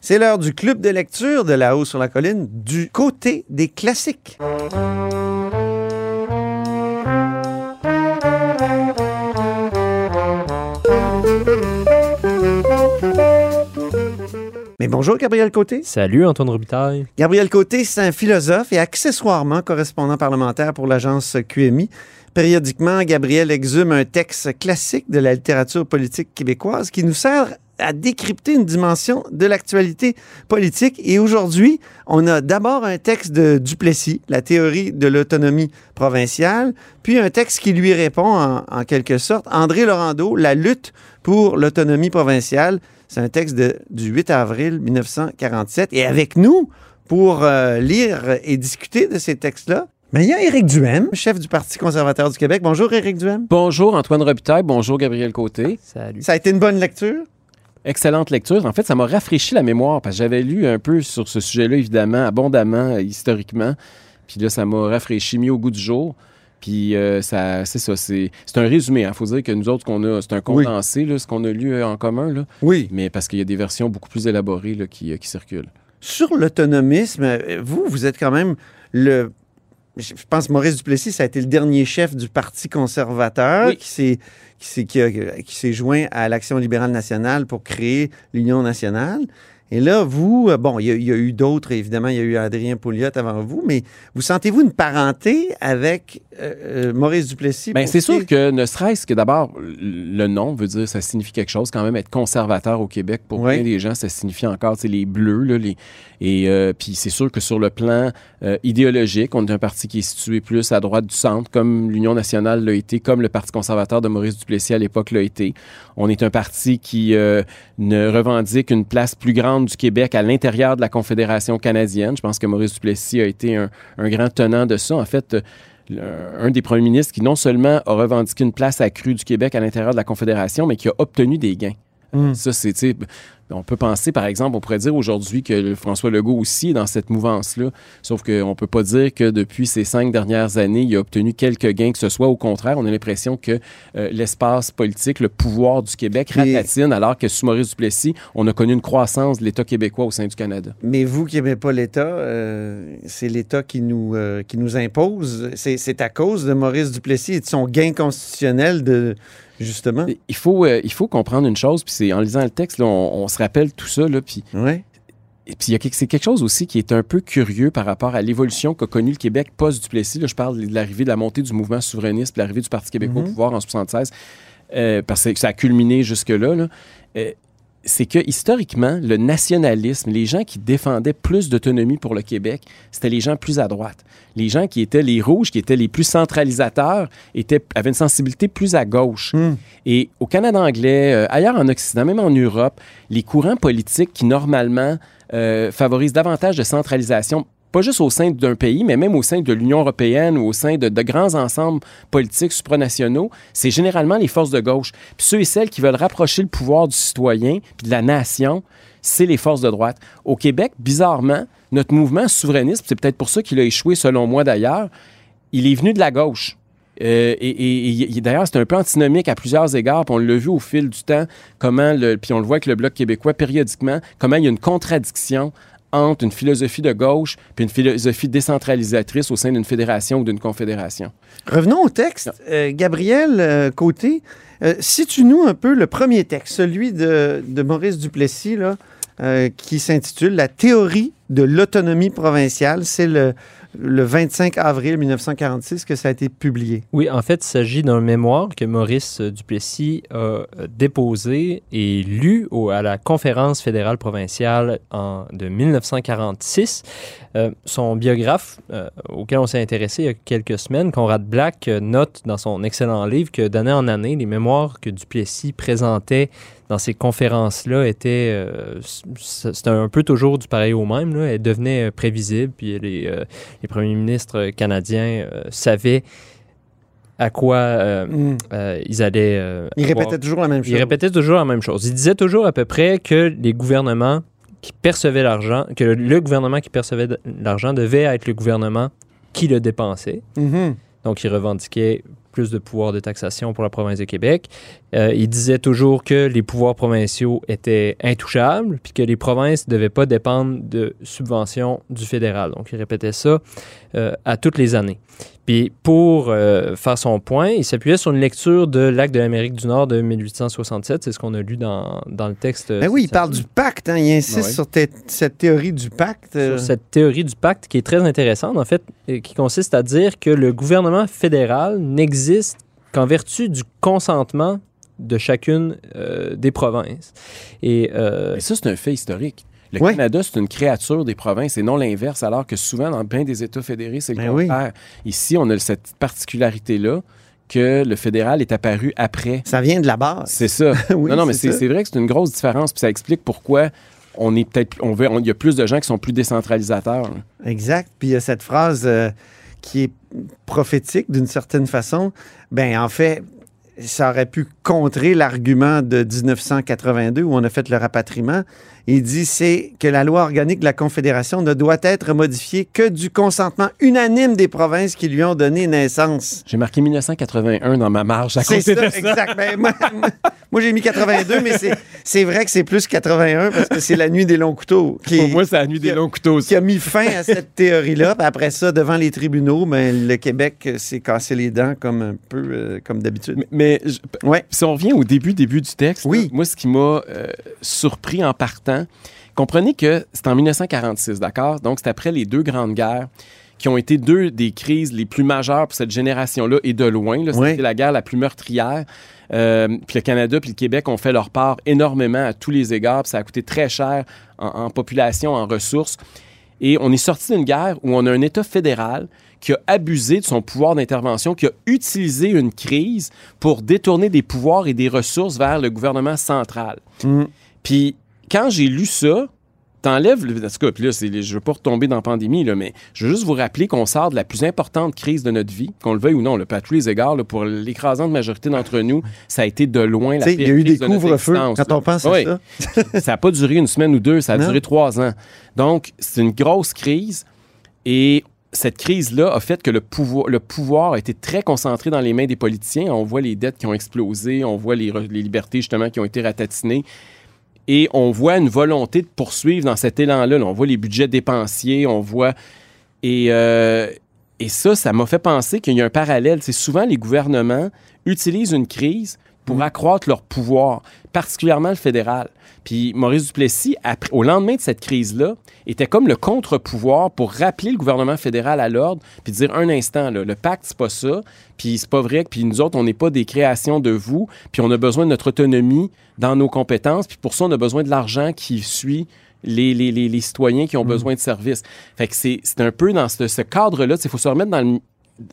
C'est l'heure du club de lecture de La Haut sur la colline du côté des classiques. Mais bonjour, Gabriel Côté. Salut, Antoine Robitaille. Gabriel Côté, c'est un philosophe et accessoirement correspondant parlementaire pour l'agence QMI. Périodiquement, Gabriel exhume un texte classique de la littérature politique québécoise qui nous sert à décrypter une dimension de l'actualité politique. Et aujourd'hui, on a d'abord un texte de Duplessis, la théorie de l'autonomie provinciale, puis un texte qui lui répond en, quelque sorte, André Laurando, la lutte pour l'autonomie provinciale. C'est un texte de, du 8 avril 1947. Et avec nous, pour euh, lire et discuter de ces textes-là, mais il y a Éric Duhem, chef du Parti conservateur du Québec. Bonjour, Éric Duhem. Bonjour, Antoine Robitaille. Bonjour, Gabriel Côté. Salut. Ça a été une bonne lecture? Excellente lecture. En fait, ça m'a rafraîchi la mémoire parce que j'avais lu un peu sur ce sujet-là, évidemment, abondamment, euh, historiquement. Puis là, ça m'a rafraîchi, mis au goût du jour. Puis euh, ça, c'est ça, c'est, un résumé. Il hein. faut dire que nous autres, qu'on a, c'est un condensé, là, ce qu'on a lu euh, en commun. Là. Oui. Mais parce qu'il y a des versions beaucoup plus élaborées là, qui, qui circulent. Sur l'autonomisme, vous, vous êtes quand même le je pense Maurice Duplessis, ça a été le dernier chef du Parti conservateur qui s'est qui s'est joint à l'Action libérale nationale pour créer l'Union nationale. Et là, vous, euh, bon, il y, a eu d'autres, évidemment, il y a eu Adrien Pouliot avant vous, mais vous sentez-vous une parenté avec euh, euh, Maurice Duplessis? Bien, c'est sûr que ne serait-ce que d'abord, le nom veut dire, ça signifie quelque chose quand même, être conservateur au Québec. Pour plein des gens, ça signifie encore, c'est les bleus, là, les, et puis c'est sûr que sur le plan idéologique, on est un parti qui est situé plus à droite du centre, comme l'Union nationale l'a été, comme le Parti conservateur de Maurice Duplessis à l'époque l'a été. On est un parti qui ne revendique une place plus grande du Québec à l'intérieur de la Confédération canadienne. Je pense que Maurice Duplessis a été un, grand tenant de ça. En fait, euh, un des premiers ministres qui non seulement a revendiqué une place accrue du Québec à l'intérieur de la Confédération, mais qui a obtenu des gains. Mm. Ça, c'est, on peut penser, par exemple, on pourrait dire aujourd'hui que François Legault aussi est dans cette mouvance-là. Sauf qu'on ne peut pas dire que depuis ces cinq dernières années, il a obtenu quelques gains que ce soit. Au contraire, on a l'impression que euh, l'espace politique, le pouvoir du Québec ratatine, alors que sous Maurice Duplessis, on a connu une croissance de l'État québécois au sein du Canada. Mais vous qui n'aimez pas l'État, euh, c'est l'État qui, nous euh, qui nous impose. C'est à cause de Maurice Duplessis et de son gain constitutionnel de Justement. Il faut, euh, il faut comprendre une chose, puis c'est en lisant le texte, on, se rappelle tout ça, là, puis... Ouais. Et puis, c'est quelque chose aussi qui est un peu curieux par rapport à l'évolution qu'a connue le Québec post-Duplessis. Là, je parle de l'arrivée, de la montée du mouvement souverainiste, de l'arrivée du Parti québécois au mhm. pouvoir en 76, euh, parce que ça a culminé jusque-là. Là. Euh, c'est que historiquement, le nationalisme, les gens qui défendaient plus d'autonomie pour le Québec, c'était les gens plus à droite. Les gens qui étaient les rouges, qui étaient les plus centralisateurs, étaient, avaient une sensibilité plus à gauche. Hmm. Et au Canada anglais, euh, ailleurs en Occident, même en Europe, les courants politiques qui normalement euh, favorisent davantage de centralisation pas juste au sein d'un pays, mais même au sein de l'Union européenne ou au sein de, grands ensembles politiques supranationaux, c'est généralement les forces de gauche. Puis ceux et celles qui veulent rapprocher le pouvoir du citoyen puis de la nation, c'est les forces de droite. Au Québec, bizarrement, notre mouvement souverainiste, c'est peut-être pour ça qu'il a échoué selon moi d'ailleurs, il est venu de la gauche. Euh, et, d'ailleurs, c'est un peu antinomique à plusieurs égards. Puis on l'a vu au fil du temps, comment puis on le voit avec le Bloc québécois périodiquement, comment il y a une contradiction entre une philosophie de gauche puis une philosophie décentralisatrice au sein d'une fédération ou d'une confédération. Revenons au texte. Euh, Gabriel euh, Côté, euh, situe-nous un peu le premier texte, celui de, de Maurice Duplessis, là, qui s'intitule La théorie de l'autonomie provinciale. C'est le, le 25 avril 1946 que ça a été publié. Oui, en fait, il s'agit d'un mémoire que Maurice Duplessis a déposé et lu à la conférence fédérale provinciale en, de 1946. Euh, son biographe, euh, auquel on s'est intéressé il y a quelques semaines, Conrad Black, euh, note dans son excellent livre que d'année en année, les mémoires que Duplessis présentait dans ces conférences-là étaient, c'était un peu toujours du pareil au même, là. elles devenaient prévisibles, puis les, les premiers ministres canadiens savaient à quoi mm. ils allaient. ils répétaient toujours la même chose. Ils répétaient toujours la même chose. Ils disaient toujours à peu près que les gouvernements qui percevait l'argent, que le gouvernement qui percevait l'argent devait être le gouvernement qui le dépensait. Mm-hmm. Donc, il revendiquait plus de pouvoir de taxation pour la province de Québec, Euh, il disait toujours que les pouvoirs provinciaux étaient intouchables, puis que les provinces ne devaient pas dépendre de subventions du fédéral. Donc, il répétait ça euh, à toutes les années. Puis, pour euh, faire son point, il s'appuyait sur une lecture de l'acte de l'Amérique du Nord de 1867. C'est ce qu'on a lu dans, dans le texte. Ben oui, il parle du pacte. Hein, il insiste Ouais. sur te- cette théorie du pacte. euh, sur cette théorie du pacte qui est très intéressante, en fait, et qui consiste à dire que le gouvernement fédéral n'existe qu'en vertu du consentement de chacune euh, des provinces. Et euh, Mais ça, c'est un fait historique. Le Ouais. Canada, c'est une créature des provinces et non l'inverse, alors que souvent, dans bien des États fédérés, c'est le Ben oui. contraire. Ici, on a cette particularité-là que le fédéral est apparu après. Ça vient de la base. C'est ça. Oui, non, non, mais c'est vrai que c'est une grosse différence, puis ça explique pourquoi on est peut-être, on veut, on- il y a plus de gens qui sont plus décentralisateurs. là. Exact. Puis il y a cette phrase euh, qui est prophétique d'une certaine façon. Ben en fait, ça aurait pu contrer l'argument de 1982 où on a fait le rapatriement. Il dit c'est que la loi organique de la Confédération ne doit être modifiée que du consentement unanime des provinces qui lui ont donné naissance. J'ai marqué 1981 dans ma marge à côté ça, de ça. exact. Ben, moi, moi, j'ai mis 82, mais c'est- vrai que c'est plus 81 parce que c'est la nuit des longs couteaux qui, Pour moi, c'est la nuit des longs couteaux aussi. qui a mis fin à cette théorie-là. Après ça, devant les tribunaux, ben, le Québec s'est cassé les dents comme un peu euh, comme d'habitude. Mais, mais je- Ouais. si on revient au début, début du texte, Oui. là, moi, ce qui m'a euh, surpris en partant, comprenez que c'est en 1946, d'accord? Donc, c'est après les deux grandes guerres qui ont été deux des crises les plus majeures pour cette génération-là et de loin. C'était Oui. la guerre la plus meurtrière. Euh, puis le Canada puis le Québec ont fait leur part énormément à tous les égards. puis ça a coûté très cher en, en population, en ressources. Et on est sorti d'une guerre où on a un État fédéral qui a abusé de son pouvoir d'intervention, qui a utilisé une crise pour détourner des pouvoirs et des ressources vers le gouvernement central. Mm. Puis quand j'ai lu ça, t'enlèves, le- en tout cas, puis là, je veux pas retomber dans la pandémie, là, mais je veux juste vous rappeler qu'on sort de la plus importante crise de notre vie, qu'on le veuille ou non, le tous les égards, là, pour l'écrasante majorité d'entre nous, ça a été de loin la Tu sais, pire il y a eu des couvre-feux quand on pense Oui. à ça. ça n'a pas duré une semaine ou deux, ça a Non. duré trois ans. Donc, c'est une grosse crise et cette crise-là a fait que le pouvoir, a été très concentré dans les mains des politiciens. On voit les dettes qui ont explosé, on voit les, libertés justement qui ont été ratatinées. Et on voit une volonté de poursuivre dans cet élan-là. là. On voit les budgets dépensiers, on voit... Et, euh, et ça, ça m'a fait penser qu'il y a un parallèle. C'est souvent les gouvernements utilisent une crise pour accroître leur pouvoir, particulièrement le fédéral. Puis Maurice Duplessis, après- au lendemain de cette crise-là, était comme le contre-pouvoir pour rappeler le gouvernement fédéral à l'ordre, puis dire un instant, là, le pacte, c'est pas ça, puis c'est pas vrai, puis nous autres, on n'est pas des créations de vous, puis on a besoin de notre autonomie dans nos compétences, puis pour ça, on a besoin de l'argent qui suit les, les, les, les citoyens qui ont besoin de services. Fait que c'est c'est un peu dans ce, ce cadre-là, il faut se remettre dans le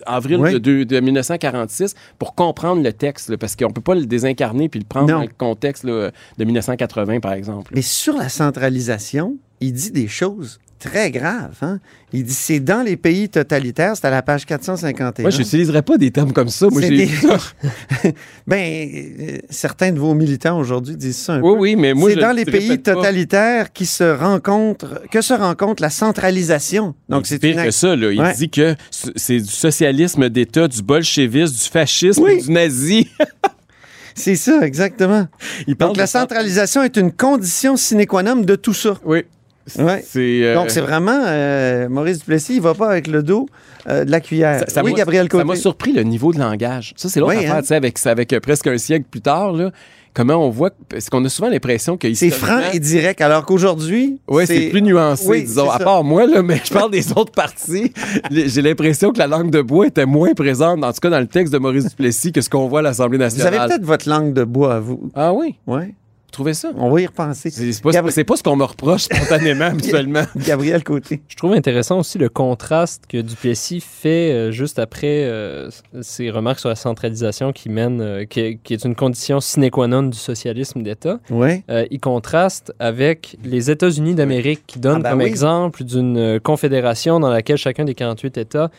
avril Oui. de, de- de 1946 pour comprendre le texte, là, parce qu'on peut pas le désincarner puis le prendre Non. dans le contexte là, de 1980, par exemple. Mais sur la centralisation, il dit des choses très graves. hein. Il dit c'est dans les pays totalitaires, c'est à la page 451. Moi, je n'utiliserais pas des termes comme ça. Moi, des-. Ben, euh, certains de vos militants aujourd'hui disent ça un Oui, peu. oui, mais moi, c'est dans le les pays pas. totalitaires qui se rencontrent, que se rencontre la centralisation. Donc, c'est pire une que ça. Là. Il Ouais. dit que c'est du socialisme d'État, du bolchevisme, du fascisme, Oui. du nazi. C'est ça, exactement. Il Donc, la centralisation est une condition sine qua non de tout ça. Oui. Ouais. Euh, Donc, c'est vraiment euh, Maurice Duplessis, il va pas avec le dos euh, de la cuillère. Ça- ça oui, Gabriel Ça m'a surpris le niveau de langage. Ça, c'est l'autre Oui, affaire, hein? tu sais, avec, avec presque un siècle plus tard, là, comment on voit, parce qu'on a souvent l'impression que C'est franc et direct, alors qu'aujourd'hui, Oui, c'est plus nuancé, Oui, disons. À part moi, là, mais je parle des autres parties. J'ai l'impression que la langue de bois était moins présente, en tout cas dans le texte de Maurice Duplessis, que ce qu'on voit à l'Assemblée Vous nationale. avez peut-être votre langue de bois à vous. Ah oui? Oui. Trouvez ça? On va y repenser. C'est pas, pas ce qu'on me reproche spontanément, habituellement. Gabriel Côté. Je trouve intéressant aussi le contraste que Duplessis fait euh, juste après euh, ses remarques sur la centralisation qui mène, euh, qui, qui est une condition sine qua non du socialisme d'État. Oui. Euh, il contraste avec les États-Unis d'Amérique qui donnent Ah ben comme oui. exemple d'une confédération dans laquelle chacun des 48 États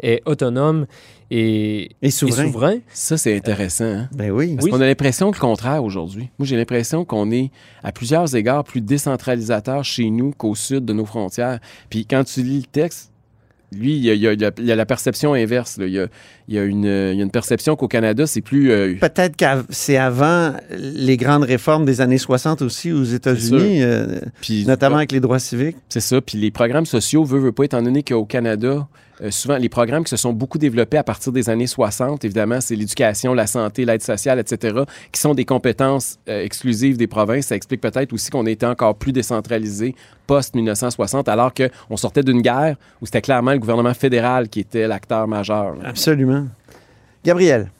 est autonome et, Et et souverain. Ça, c'est intéressant. Hein? Ben oui. Parce qu'on a l'impression que le contraire aujourd'hui. Moi, j'ai l'impression qu'on est à plusieurs égards plus décentralisateur chez nous qu'au sud de nos frontières. Puis quand tu lis le texte, lui, il y a, il y a- il y a- il y a la perception inverse. là. Il, y a, il y a une, il y a une perception qu'au Canada, c'est plus. euh, Peut-être que c'est avant les grandes réformes des années 60 aussi aux États-Unis, euh, notamment avec les droits civiques. C'est ça. Puis les programmes sociaux, veut, veut pas, étant donné qu'au Canada, euh, souvent, les programmes qui se sont beaucoup développés à partir des années 60, évidemment, c'est l'éducation, la santé, l'aide sociale, etc., qui sont des compétences euh, exclusives des provinces. Ça explique peut-être aussi qu'on était encore plus décentralisé post-1960, alors qu'on sortait d'une guerre où c'était clairement le gouvernement fédéral qui était l'acteur majeur. là. Absolument. Gabriel.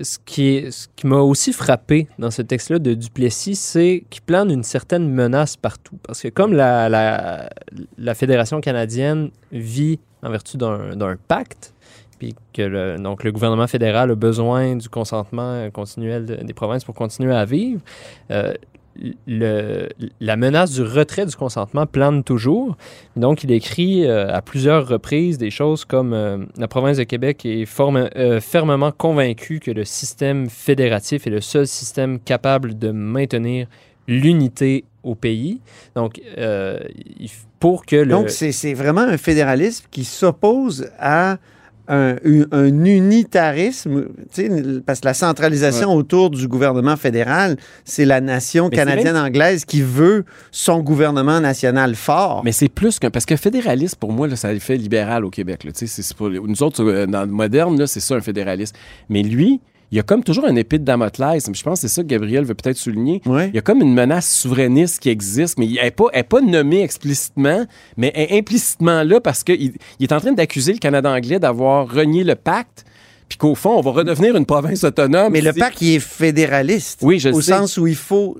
Ce qui, m'a aussi frappé dans ce texte-là de Duplessis, c'est qu'il plane une certaine menace partout. Parce que comme la, Fédération canadienne vit en vertu d'un pacte, puis que le, donc le gouvernement fédéral a besoin du consentement continuel de- des provinces pour continuer à vivre, euh, le, la menace du retrait du consentement plane toujours. Donc, il écrit euh, à plusieurs reprises des choses comme euh, la province de Québec est euh, fermement convaincue que le système fédératif est le seul système capable de maintenir l'unité au pays. Donc, pour que le... Donc, c'est vraiment un fédéralisme qui s'oppose à un, un- un unitarisme, parce que la centralisation autour du gouvernement fédéral, c'est la nation canadienne-anglaise qui veut son gouvernement national fort. Mais c'est plus qu'un. Parce que fédéraliste, pour moi, là, ça fait libéral au Québec. là. C'est- c'est pour- nous autres, euh, dans le moderne, c'est ça un fédéraliste. Mais lui, il y a comme toujours un épée de Damoclès. Je pense que c'est ça que Gabriel veut peut-être souligner. Ouais. Il y a comme une menace souverainiste qui existe, mais elle n'est pas, elle est pas nommée explicitement, mais elle est implicitement là parce qu'il il est en train d'accuser le Canada anglais d'avoir renié le pacte, puis qu'au fond, on va redevenir une province autonome. Mais le pacte, il est fédéraliste. Oui, je Au sais. sens où il faut.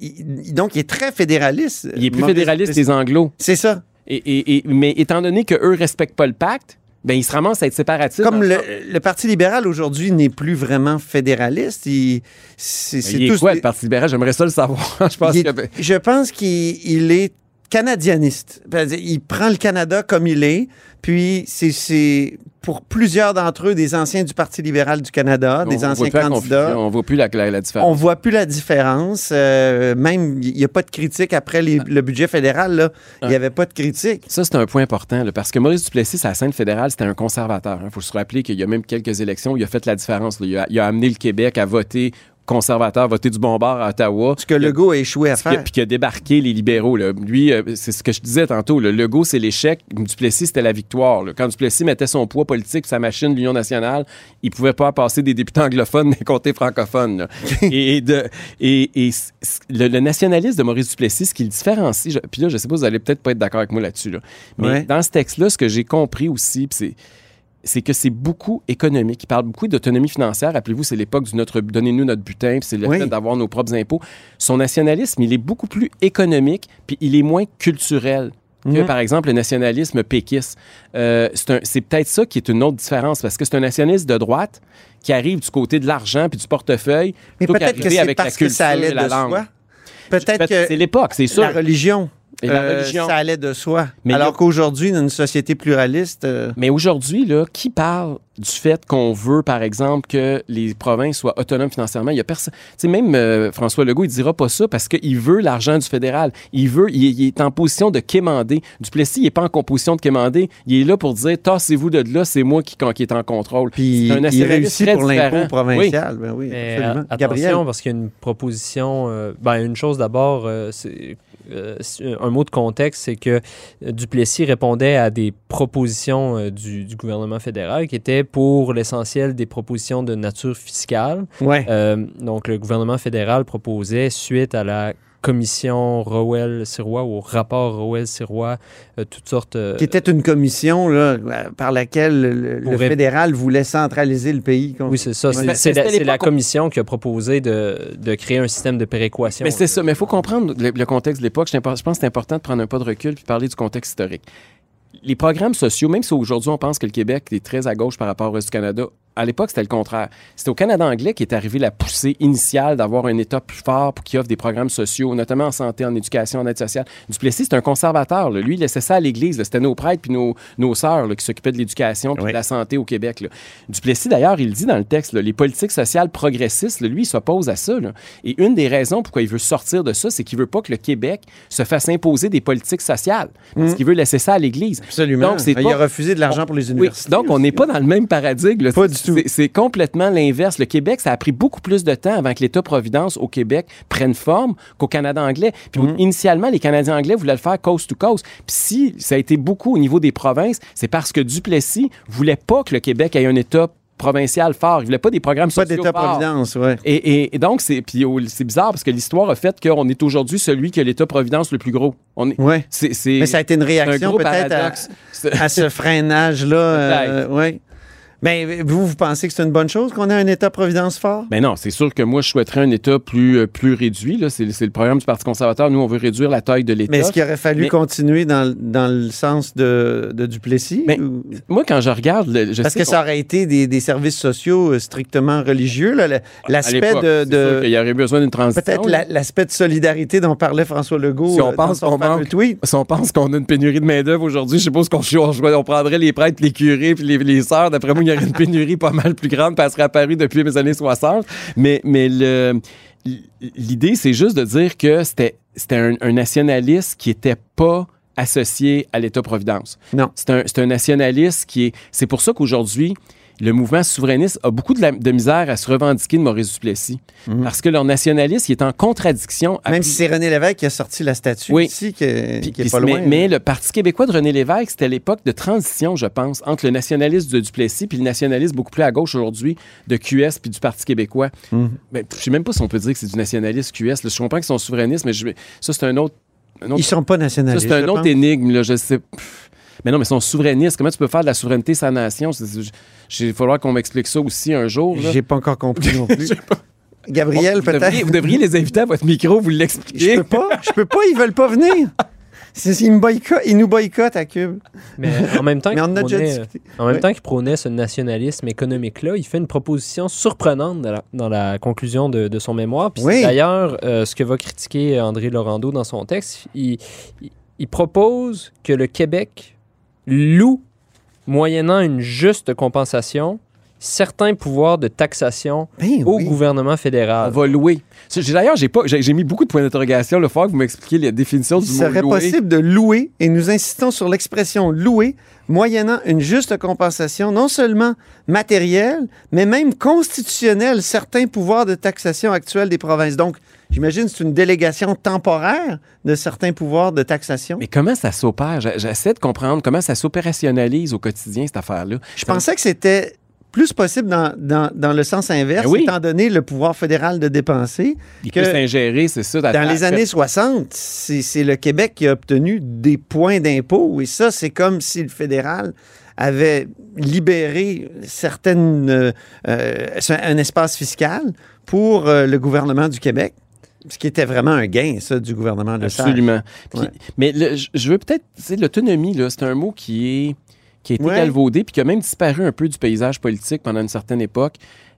il- donc, il est très fédéraliste. Il est plus Maurice fédéraliste des Anglos. C'est ça. Et, et- et- mais étant donné qu'eux ne respectent pas le pacte, ben, ils se ramassent à être séparatistes. Comme le, le Parti libéral aujourd'hui n'est plus vraiment fédéraliste, il, c'est, c'est Il est tous quoi, le Parti libéral? J'aimerais ça le savoir. je pense est- que... je pense qu'il il est canadianiste. C'est-à-dire, Il prend le Canada comme il est, puis c'est, pour plusieurs d'entre eux des anciens du Parti libéral du Canada, des anciens candidats. On voit plus la, la- la différence. On voit plus la différence. Euh, même, il n'y a pas de critique après les- le budget fédéral. là. Il n'y avait pas de critique. Ça, c'est un point important, là, parce que Maurice Duplessis, à la scène fédérale, c'était un conservateur. Il faut se rappeler qu'il y a même quelques élections où il a fait la différence. Il, a, il a amené le Québec à voter conservateur, voter du bon bord à Ottawa. Ce que Legault a échoué à faire. puis qui a débarqué les libéraux. là. Lui, euh, c'est ce que je disais tantôt. Le Legault, c'est l'échec. Duplessis, c'était la victoire. là. Quand Duplessis mettait son poids politique sa machine l'Union nationale, il pouvait pas passer des députés anglophones des comtés francophones. là. et de, et, et le, le nationalisme de Maurice Duplessis, ce qui le différencie, puis là, je sais pas, vous allez peut-être pas être d'accord avec moi là-dessus. là. Mais Ouais. dans ce texte-là, ce que j'ai compris aussi, c'est c'est que c'est beaucoup économique. Il parle beaucoup d'autonomie financière. Rappelez-vous, c'est l'époque du notre donnez-nous notre butin, puis c'est le Oui. fait d'avoir nos propres impôts. Son nationalisme, il est beaucoup plus économique, puis il est moins culturel que, Mhm. par exemple, le nationalisme péquiste. Euh, c'est c'est peut-être ça qui est une autre différence, parce que c'est un nationaliste de droite qui arrive du côté de l'argent puis du portefeuille, Mais plutôt peut-être que qu'arriver c'est avec la parce que ça culture allait et la de langue. Peut-être C'est que l'époque, c'est sûr. la religion, Et la euh, religion. ça allait de soi. Mais Alors a- qu'aujourd'hui, dans une société pluraliste, euh, Mais aujourd'hui, là, qui parle du fait qu'on veut, par exemple, que les provinces soient autonomes financièrement? Il y a personne. Tu sais, même euh, François Legault, il dira pas ça parce qu'il veut l'argent du fédéral. Il veut, il, il est en position de quémander. Duplessis, il est pas en position de quémander. Il est là pour dire, tassez-vous de là, c'est moi qui, qui est en contrôle. puis C'est un il réussit très pour différent. l'impôt provincial. Ben oui, absolument. a- Gabriel, attention, parce qu'il y a une proposition. euh, ben, une chose d'abord, euh, c'est. Euh, un mot de contexte, c'est que Duplessis répondait à des propositions euh, du, du gouvernement fédéral qui étaient pour l'essentiel des propositions de nature fiscale. ouais. Euh, donc, le gouvernement fédéral proposait, suite à la commission Rowell-Sirois ou au rapport Rowell-Sirois, euh, toutes sortes... euh, qui était une commission là, par laquelle le, le fédéral voulait centraliser le pays. contre- oui, c'est ça. C'est la, c'est commission qui a proposé de, de créer un système de péréquation. Mais c'est ça. Mais il faut comprendre le, le contexte de l'époque. Je pense que c'est important de prendre un pas de recul puis parler du contexte historique. Les programmes sociaux, même si aujourd'hui on pense que le Québec est très à gauche par rapport au reste du Canada, à l'époque, c'était le contraire. C'était au Canada anglais qui est arrivé la poussée initiale d'avoir un État plus fort pour qui offre des programmes sociaux, notamment en santé, en éducation, en aide sociale. Duplessis, c'est un conservateur. Lui, il laissait ça à l'Église. C'était nos prêtres puis nos, nos sœurs qui s'occupaient de l'éducation puis de la santé au Québec. Duplessis, d'ailleurs, il dit dans le texte, les politiques sociales progressistes, lui, il s'oppose à ça. Et une des raisons pourquoi il veut sortir de ça, c'est qu'il veut pas que le Québec se fasse imposer des politiques sociales. Parce mmh. qu'il veut laisser ça à l'Église. Absolument. Donc, Il a refusé de l'argent pour les universités. donc, on n'est pas dans le même paradigme. Pas du tout. C'est complètement l'inverse. Le Québec, ça a pris beaucoup plus de temps avant que l'État-providence au Québec prenne forme qu'au Canada anglais. Puis mmh. initialement, les Canadiens anglais voulaient le faire coast to coast. Puis si ça a été beaucoup au niveau des provinces, c'est parce que Duplessis voulait pas que le Québec ait un État provincial fort. Il voulait pas des programmes sociaux Pas d'État-providence, oui. Et, et, donc, c'est, oh, c'est bizarre parce que l'histoire a fait qu'on est aujourd'hui celui qui a l'État-providence le plus gros. On est, ouais. c'est, Mais ça a été une réaction peut-être à, à, ce freinage-là. Euh, ouais. Mais vous, vous pensez que c'est une bonne chose qu'on ait un État-providence fort? Mais ben non, c'est sûr que moi, je souhaiterais un État plus, euh, plus réduit. C'est, le programme du Parti conservateur. Nous, on veut réduire la taille de l'État. Mais est-ce qu'il aurait fallu continuer dans, dans, le sens de, de Duplessis? Mais, Moi, quand je regarde... je Parce que ça aurait été des, des, services sociaux euh, strictement religieux. L'aspect de... de il y aurait besoin d'une transition. Peut-être l'aspect de solidarité dont parlait François Legault si on euh, pense qu'on Si on pense qu'on a une pénurie de main-d'œuvre aujourd'hui, je suppose qu'on on, prendrait les prêtres, les curés puis les, les sœurs. D'après moi, il y aurait une pénurie pas mal plus grande, parce qu'elle serait apparue depuis les années 60. Mais, mais l'idée, c'est juste de dire que c'était un, un nationaliste qui était pas associé à l'État-providence. Non. C'est un, un, nationaliste qui est... C'est pour ça qu'aujourd'hui, le mouvement souverainiste a beaucoup de, misère à se revendiquer de Maurice Duplessis. Mhm. Parce que leur nationalisme est en contradiction. Même si c'est René Lévesque qui a sorti la statue oui. ici, qui, est pas loin. Mais, le Parti québécois de René Lévesque, c'était l'époque de transition, je pense, entre le nationalisme de Duplessis puis le nationalisme beaucoup plus à gauche aujourd'hui de QS puis du Parti québécois. Mhm. je ne sais même pas si on peut dire que c'est du nationalisme QS. je comprends qu'ils sont souverainistes, mais ça, c'est un autre, un autre... Ils sont pas nationalistes. c'est un autre énigme, là, je sais. Mais non, mais ils sont souverainistes. Comment tu peux faire de la souveraineté sans nation? Il faudra qu'on m'explique ça aussi un jour. J'ai pas encore compris non plus. Gabriel, peut-être? Vous devriez les inviter à votre micro, vous l'expliquer. Je peux pas. Je peux pas, ils veulent pas venir. Ils, nous boycottent à Cube. Mais en même temps qu'il prônait, ce nationalisme économique-là, il fait une proposition surprenante dans la, conclusion de, son mémoire. D'ailleurs, euh, ce que va critiquer André Laurando dans son texte, il, propose que le Québec loue moyennant une juste compensation, certains pouvoirs de taxation ben au gouvernement fédéral. On va louer. D'ailleurs, j'ai, pas, j'ai, mis beaucoup de points d'interrogation. Le fois que vous m'expliquiez la définition du mot louer. Il serait possible de louer, et nous insistons sur l'expression louer, moyennant une juste compensation, non seulement matérielle, mais même constitutionnelle, certains pouvoirs de taxation actuels des provinces. Donc, J'imagine que c'est une délégation temporaire de certains pouvoirs de taxation. Mais comment ça s'opère? J'essaie de comprendre comment ça s'opérationnalise au quotidien, cette affaire-là. Je pensais que c'était plus possible dans, dans, le sens inverse, ben étant donné le pouvoir fédéral de dépenser. Il peut s'ingérer, c'est ça. Dans les années 60, c'est le Québec qui a obtenu des points d'impôt. Et ça, c'est comme si le fédéral avait libéré certaines, euh, euh, un espace fiscal pour euh, le gouvernement du Québec. Ce qui était vraiment un gain, ça, du gouvernement de Absolument. Mais je veux peut-être, l'autonomie, c'est un mot qui est qui a été galvaudé puis qui a même disparu un peu du paysage politique pendant une certaine époque.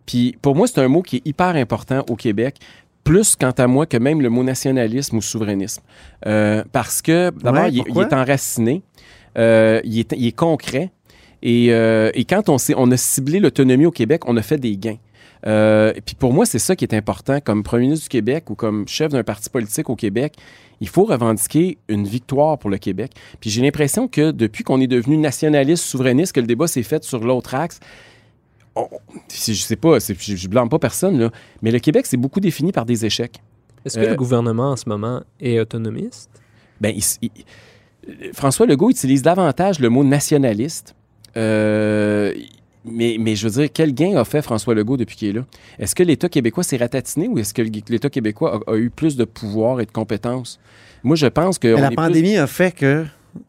Puis pour moi, c'est un mot qui est hyper important au Québec plus quant à moi que même le mot nationalisme ou souverainisme. Euh, parce que, d'abord, il, est enraciné, euh, il, est, il, est, concret, et, euh, et quand on, on a ciblé l'autonomie au Québec, on a fait des gains. Euh, puis pour moi, c'est ça qui est important. Comme premier ministre du Québec ou comme chef d'un parti politique au Québec, il faut revendiquer une victoire pour le Québec. Puis j'ai l'impression que depuis qu'on est devenu nationaliste, souverainiste, que le débat s'est fait sur l'autre axe, je sais pas, je, je blâme pas personne, là, mais le Québec, c'est beaucoup défini par des échecs. Est-ce que le euh, gouvernement en ce moment est autonomiste? Ben, François Legault utilise davantage le mot nationaliste. Euh, mais, mais, je veux dire, quel gain a fait François Legault depuis qu'il est là? Est-ce que l'État québécois s'est ratatiné ou est-ce que l'État québécois a, eu plus de pouvoir et de compétences? Moi, je pense que. la pandémie a fait que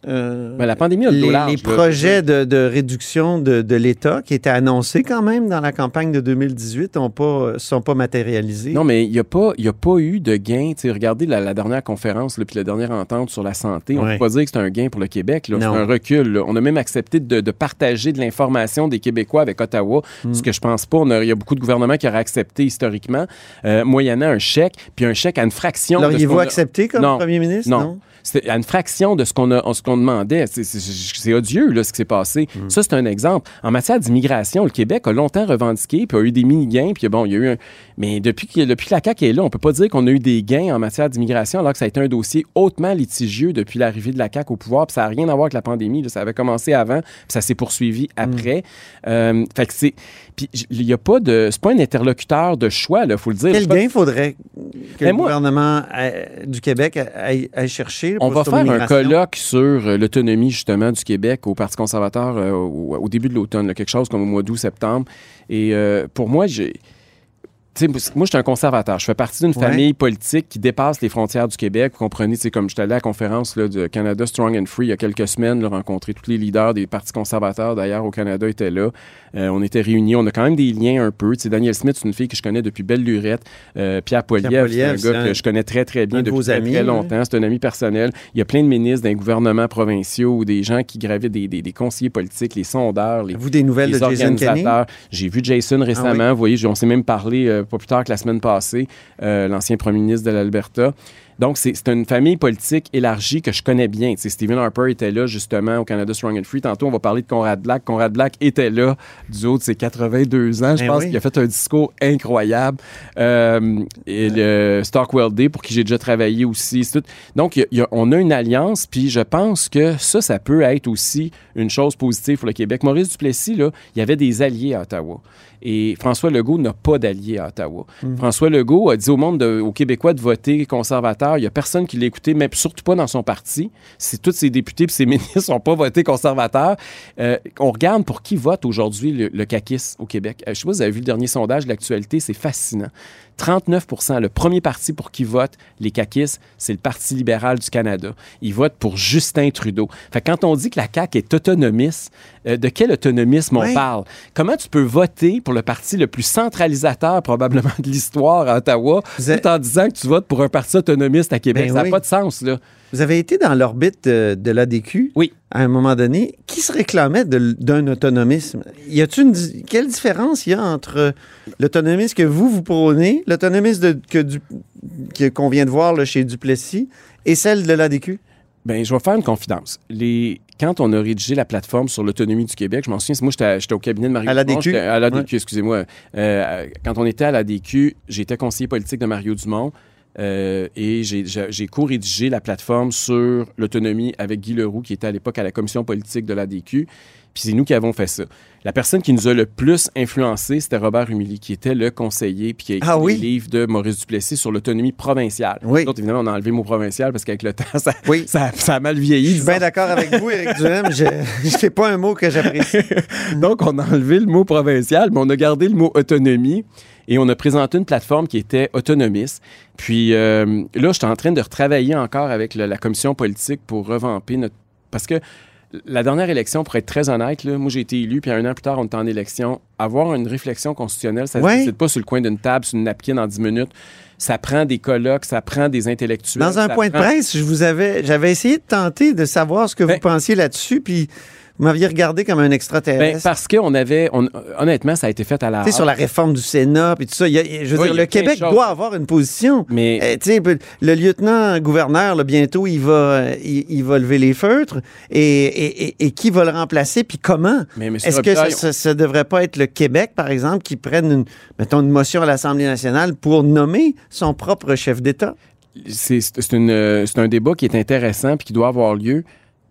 euh, Mais la pandémie a le les, large, les projets de, de réduction de, de l'État qui étaient annoncés quand même dans la campagne de 2018 ne pas, sont pas matérialisés. Non, mais il n'y a, pas- y a pas eu de gain. Tu sais, regardez la, la dernière conférence, puis la dernière entente sur la santé. On ne Ouais. peut pas dire que c'est un gain pour le Québec. C'est un recul. là. On a même accepté de, de partager de l'information des Québécois avec Ottawa, Hmm. ce que je pense pas. Il y a beaucoup de gouvernements qui auraient accepté historiquement, euh, moyennant un chèque, puis un chèque à une fraction. L'auriez-vous accepté comme Non. premier ministre? Non. À une fraction de ce qu'on a, ce qu'on demandait. C'est- odieux là, ce qui s'est passé. Hmm. Ça, c'est un exemple. En matière d'immigration, le Québec a longtemps revendiqué, puis a eu des mini-gains, puis bon, il y a eu un... Mais depuis que, depuis que la CAQ est là, on peut pas dire qu'on a eu des gains en matière d'immigration, alors que ça a été un dossier hautement litigieux depuis l'arrivée de la CAQ au pouvoir, puis ça n'a rien à voir avec la pandémie. là. Ça avait commencé avant, puis ça s'est poursuivi après. Euh, fait que c'est... Puis il y a pas de... C'est pas un interlocuteur de choix, il faut le dire. Quel gain faudrait que Mais le moi- gouvernement du Québec aille, aille chercher? On va faire un colloque sur euh, l'autonomie, justement, du Québec au Parti conservateur euh, au, au début de l'automne, quelque chose comme au mois d'août-septembre. Et euh, pour moi, j'ai. Moi, je suis un conservateur. Je fais partie d'une Ouais. famille politique qui dépasse les frontières du Québec. Vous comprenez, c'est comme j'étais allé à la conférence là, de Canada Strong and Free il y a quelques semaines, là, rencontrer tous les leaders des partis conservateurs d'ailleurs au Canada étaient là. Euh, on était réunis. On a quand même des liens un peu. Tu sais, Daniel Smith, c'est une fille que je connais depuis belle lurette. Euh, Pierre Poilievre, c'est un gars un- que je connais très, très bien depuis très, amis, très oui. longtemps. C'est un ami personnel. Il y a plein de ministres d'un gouvernement provinciaux ou des gens qui gravitent des, des- des conseillers politiques, les sondeurs, les, Vous, des nouvelles les de organisateurs. J'ai vu Jason récemment. Ah Vous voyez, on s'est même parlé euh, pas plus tard que la semaine passée, euh, l'ancien premier ministre de l'Alberta. Donc, c'est une famille politique élargie que je connais bien. Stephen Harper était là, justement, au Canada Strong and Free. Tantôt, on va parler de Conrad Black. Conrad Black était là du haut de ses 82 ans. Je Ben pense oui. qu'il a fait un discours incroyable. Euh, et le Stockwell Day, pour qui j'ai déjà travaillé aussi. tout. Donc, il y a- il y a- on a une alliance, puis je pense que ça, ça peut être aussi une chose positive pour le Québec. Maurice Duplessis, là, il y avait des alliés à Ottawa. Et François Legault n'a pas d'alliés à Ottawa. François Legault a dit au monde, de- aux Québécois, de voter conservateur. Il n'y a personne qui l'a écouté, même surtout pas dans son parti. Si tous ses députés et ses ministres n'ont pas voté conservateur, euh, on regarde pour qui vote aujourd'hui le, le au Québec. Euh, je ne sais pas si vous avez vu le dernier sondage de l'actualité, c'est fascinant. 39% le premier parti pour qui vote les caquistes, c'est le Parti libéral du Canada. Ils votent pour Justin Trudeau. Fait quand on dit que la CAQ est autonomiste, euh, de quel autonomisme on parle? Comment tu peux voter pour le parti le plus centralisateur probablement de l'histoire à Ottawa tout en disant que tu votes pour un parti autonomiste à Québec? Ben ça n'a oui. pas de sens, là. Vous avez été dans l'orbite de, de l'ADQ Oui. à un moment donné. Qui se réclamait d'un autonomisme? Y a-t-il une di- quelle différence il y a entre l'autonomisme que vous, vous prônez, l'autonomisme de- que du- que- qu'on vient de voir là, chez Duplessis et celle de l'ADQ? Ben, je vais faire une confidence. Les... Quand on a rédigé la plateforme sur l'autonomie du Québec, je m'en souviens, c'est- moi, j'étais au cabinet de Mario À l'ADQ? Dumont. j'étais- À l'ADQ, Ouais. excusez-moi. Euh, quand on était à l'ADQ, j'étais conseiller politique de Mario Dumont euh, et j'ai- co-rédigé la plateforme sur l'autonomie avec Guy Leroux, qui était à l'époque à la commission politique de l'ADQ. Puis c'est nous qui avons fait ça. La personne qui nous a le plus influencé, c'était Robert Humilly, qui était le conseiller, puis qui a écrit Ah oui? les livres de Maurice Duplessis sur l'autonomie provinciale. Oui. Nous autres, évidemment, on a enlevé le mot provincial parce qu'avec le temps, ça, Oui. ça, ça a mal vieilli. Je suis bien d'accord avec vous, Éric Duhem. Je c'est pas un mot que j'apprécie. Donc, on a enlevé le mot provincial, mais on a gardé le mot autonomie et on a présenté une plateforme qui était autonomiste. Puis euh, là, je suis en train de retravailler encore avec le- la commission politique pour revamper notre... Parce que la dernière élection, pour être très honnête, là, moi j'ai été élu, puis un an plus tard, on était en élection. Avoir une réflexion constitutionnelle, ça ne Ouais. se décide pas sur le coin d'une table, sur une napkin en 10 minutes. Ça prend des colloques, ça prend des intellectuels. Dans un point de presse, je vous avais, j'avais essayé de tenter de savoir ce que Ben- vous pensiez là-dessus, puis vous m'aviez regardé comme un Ben, extraterrestre. parce qu'on avait... on- honnêtement, ça a été fait à la Tu sais, sur la réforme du Sénat, puis tout ça. y a- je veux Oui, dire, le Québec choses. doit avoir une position. Mais Euh, tu sais, le lieutenant-gouverneur, bientôt, il va, il, il va lever les feutres. Et, et- et- et qui va le remplacer, puis comment? Est-ce que ça, ça devrait pas être le Québec, par exemple, qui prenne, une, mettons, une motion à l'Assemblée nationale pour nommer son propre chef d'État? c'est euh, c'est un débat qui est intéressant puis qui doit avoir lieu.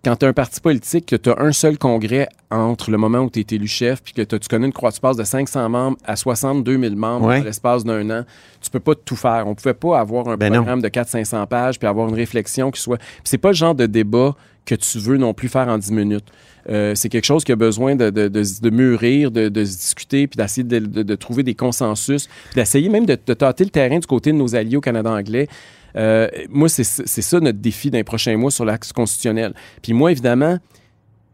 Quand tu as un parti politique, que tu as un seul congrès entre le moment où tu es élu chef puis que tu connais une croix, tu passes de 500 membres à 62 000 membres Ouais. dans l'espace d'un an, tu peux pas tout faire. On pouvait pas avoir un Ben non. programme de 400-500 pages puis avoir une réflexion qui soit... Puis c'est pas le genre de débat que tu veux non plus faire en 10 minutes. Euh, c'est quelque chose qui a besoin de, de, de, mûrir, de, se discuter, puis d'essayer de, trouver des consensus, puis d'essayer même de, de tâter le terrain du côté de nos alliés au Canada anglais. Euh, moi, c'est ça notre défi dans les prochains mois sur l'axe constitutionnel. Puis moi, évidemment,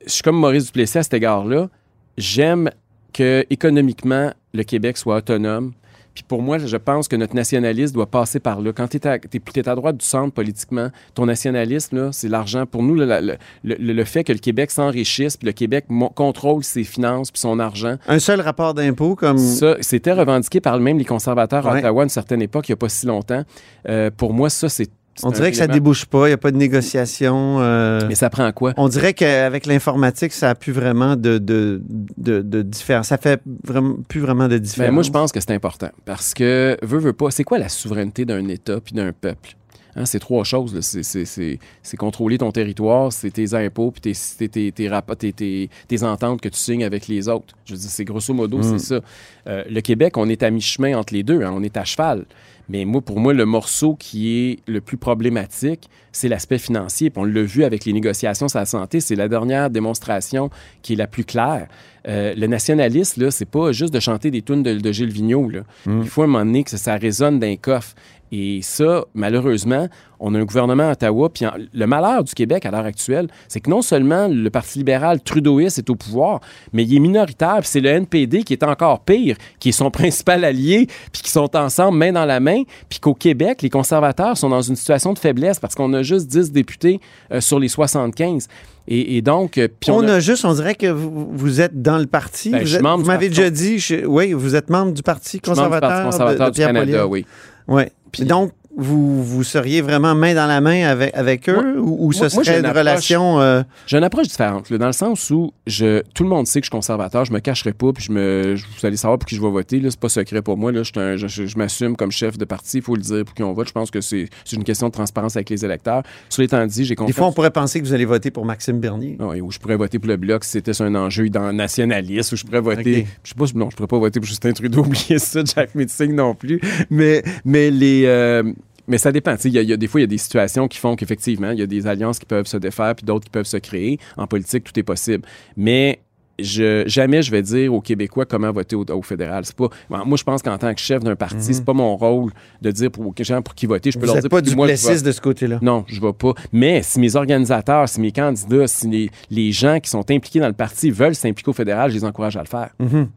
je suis comme Maurice Duplessis à cet égard-là. J'aime que économiquement le Québec soit autonome. Puis pour moi, je pense que notre nationalisme doit passer par là. Quand tu es, à droite du centre politiquement, ton nationalisme, c'est l'argent. Pour nous, le, le- le- le fait que le Québec s'enrichisse, puis le Québec contrôle ses finances, puis son argent, Un seul rapport d'impôt comme... ça, c'était revendiqué par même les conservateurs à Ouais. Ottawa à une certaine époque, il n'y a pas si longtemps. Euh, pour moi, ça, c'est. On dirait que ça élément- débouche pas, il n'y a pas de négociation. euh, Mais ça prend quoi? On dirait qu'avec l'informatique, ça n'a plus vraiment de, de, de, de différence. Ça fait vraiment, plus vraiment de différence. Ben, moi, je pense que c'est important parce que, veut, veut pas, c'est quoi la souveraineté d'un État puis d'un peuple? Hein, c'est trois choses. C'est- contrôler ton territoire, c'est tes impôts puis tes, tes, tes, tes, rapports- tes- tes- tes ententes que tu signes avec les autres. Je veux dire, c'est grosso modo, Mm. c'est ça. Euh, le Québec, on est à mi-chemin entre les deux. hein, on est à cheval. Mais moi, pour moi, le morceau qui est le plus problématique, c'est l'aspect financier. Puis on l'a vu avec les négociations sur la santé. C'est la dernière démonstration qui est la plus claire. Euh, le nationalisme, là, c'est pas juste de chanter des tunes de, de Gilles Vigneault. Là. Mm. Il faut un moment donné que ça, ça résonne d'un coffre. Et ça, malheureusement, on a un gouvernement à Ottawa. Puis le malheur du Québec à l'heure actuelle, c'est que non seulement le Parti libéral trudeauiste est au pouvoir, mais il est minoritaire. Puis c'est le NPD qui est encore pire, qui est son principal allié, puis qui sont ensemble main dans la main. Puis qu'au Québec, les conservateurs sont dans une situation de faiblesse parce qu'on a juste 10 députés euh, sur les 75. Et, et donc, euh, on, on a- a juste, on dirait que vous, vous êtes dans le parti. Ben, vous m'avez déjà dit, je- oui, vous êtes membre du Parti membre du conservateur, Parti conservateur de, de du Canada, oui. Ouais. Puis- Donc, vous, vous seriez vraiment main dans la main avec, avec eux ou, ou ce moi, moi, j'ai serait une une approche- relation... euh, J'ai une approche différente, là, dans le sens où je, tout le monde sait que je suis conservateur, je me cacherai pas, puis je me, je- vous allez savoir pour qui je vais voter. Là, c'est pas secret pour moi. Là, je, un- je, m'assume comme chef de parti, il faut le dire pour qui on vote. Je pense que c'est, c'est une question de transparence avec les électeurs. Cela étant dit, j'ai des confiance. fois, on pourrait penser que vous allez voter pour Maxime Bernier. Ouais, ou je pourrais voter pour le bloc si c'était un enjeu dans nationaliste, ou je pourrais voter. Ok. Je sais pas, non, je pourrais pas voter pour Justin Trudeau, oubliez ça, Jack Metzing non plus. Mais, mais les. euh, mais ça dépend. Il y, a- il y a des fois, il y a des situations qui font qu'effectivement, il y a des alliances qui peuvent se défaire, puis d'autres qui peuvent se créer. En politique, tout est possible. Mais je, jamais je vais dire aux Québécois comment voter au, au fédéral. C'est pas, moi, je pense qu'en tant que chef d'un parti, c'est pas mon rôle de dire pour aux gens pour qui voter. Je peux. Vous leur dire pas du moi de ce côté-là. Non, je vais pas. Mais si mes organisateurs, si mes candidats, si les, les gens qui sont impliqués dans le parti veulent s'impliquer au fédéral, je les encourage à le faire. Mhm.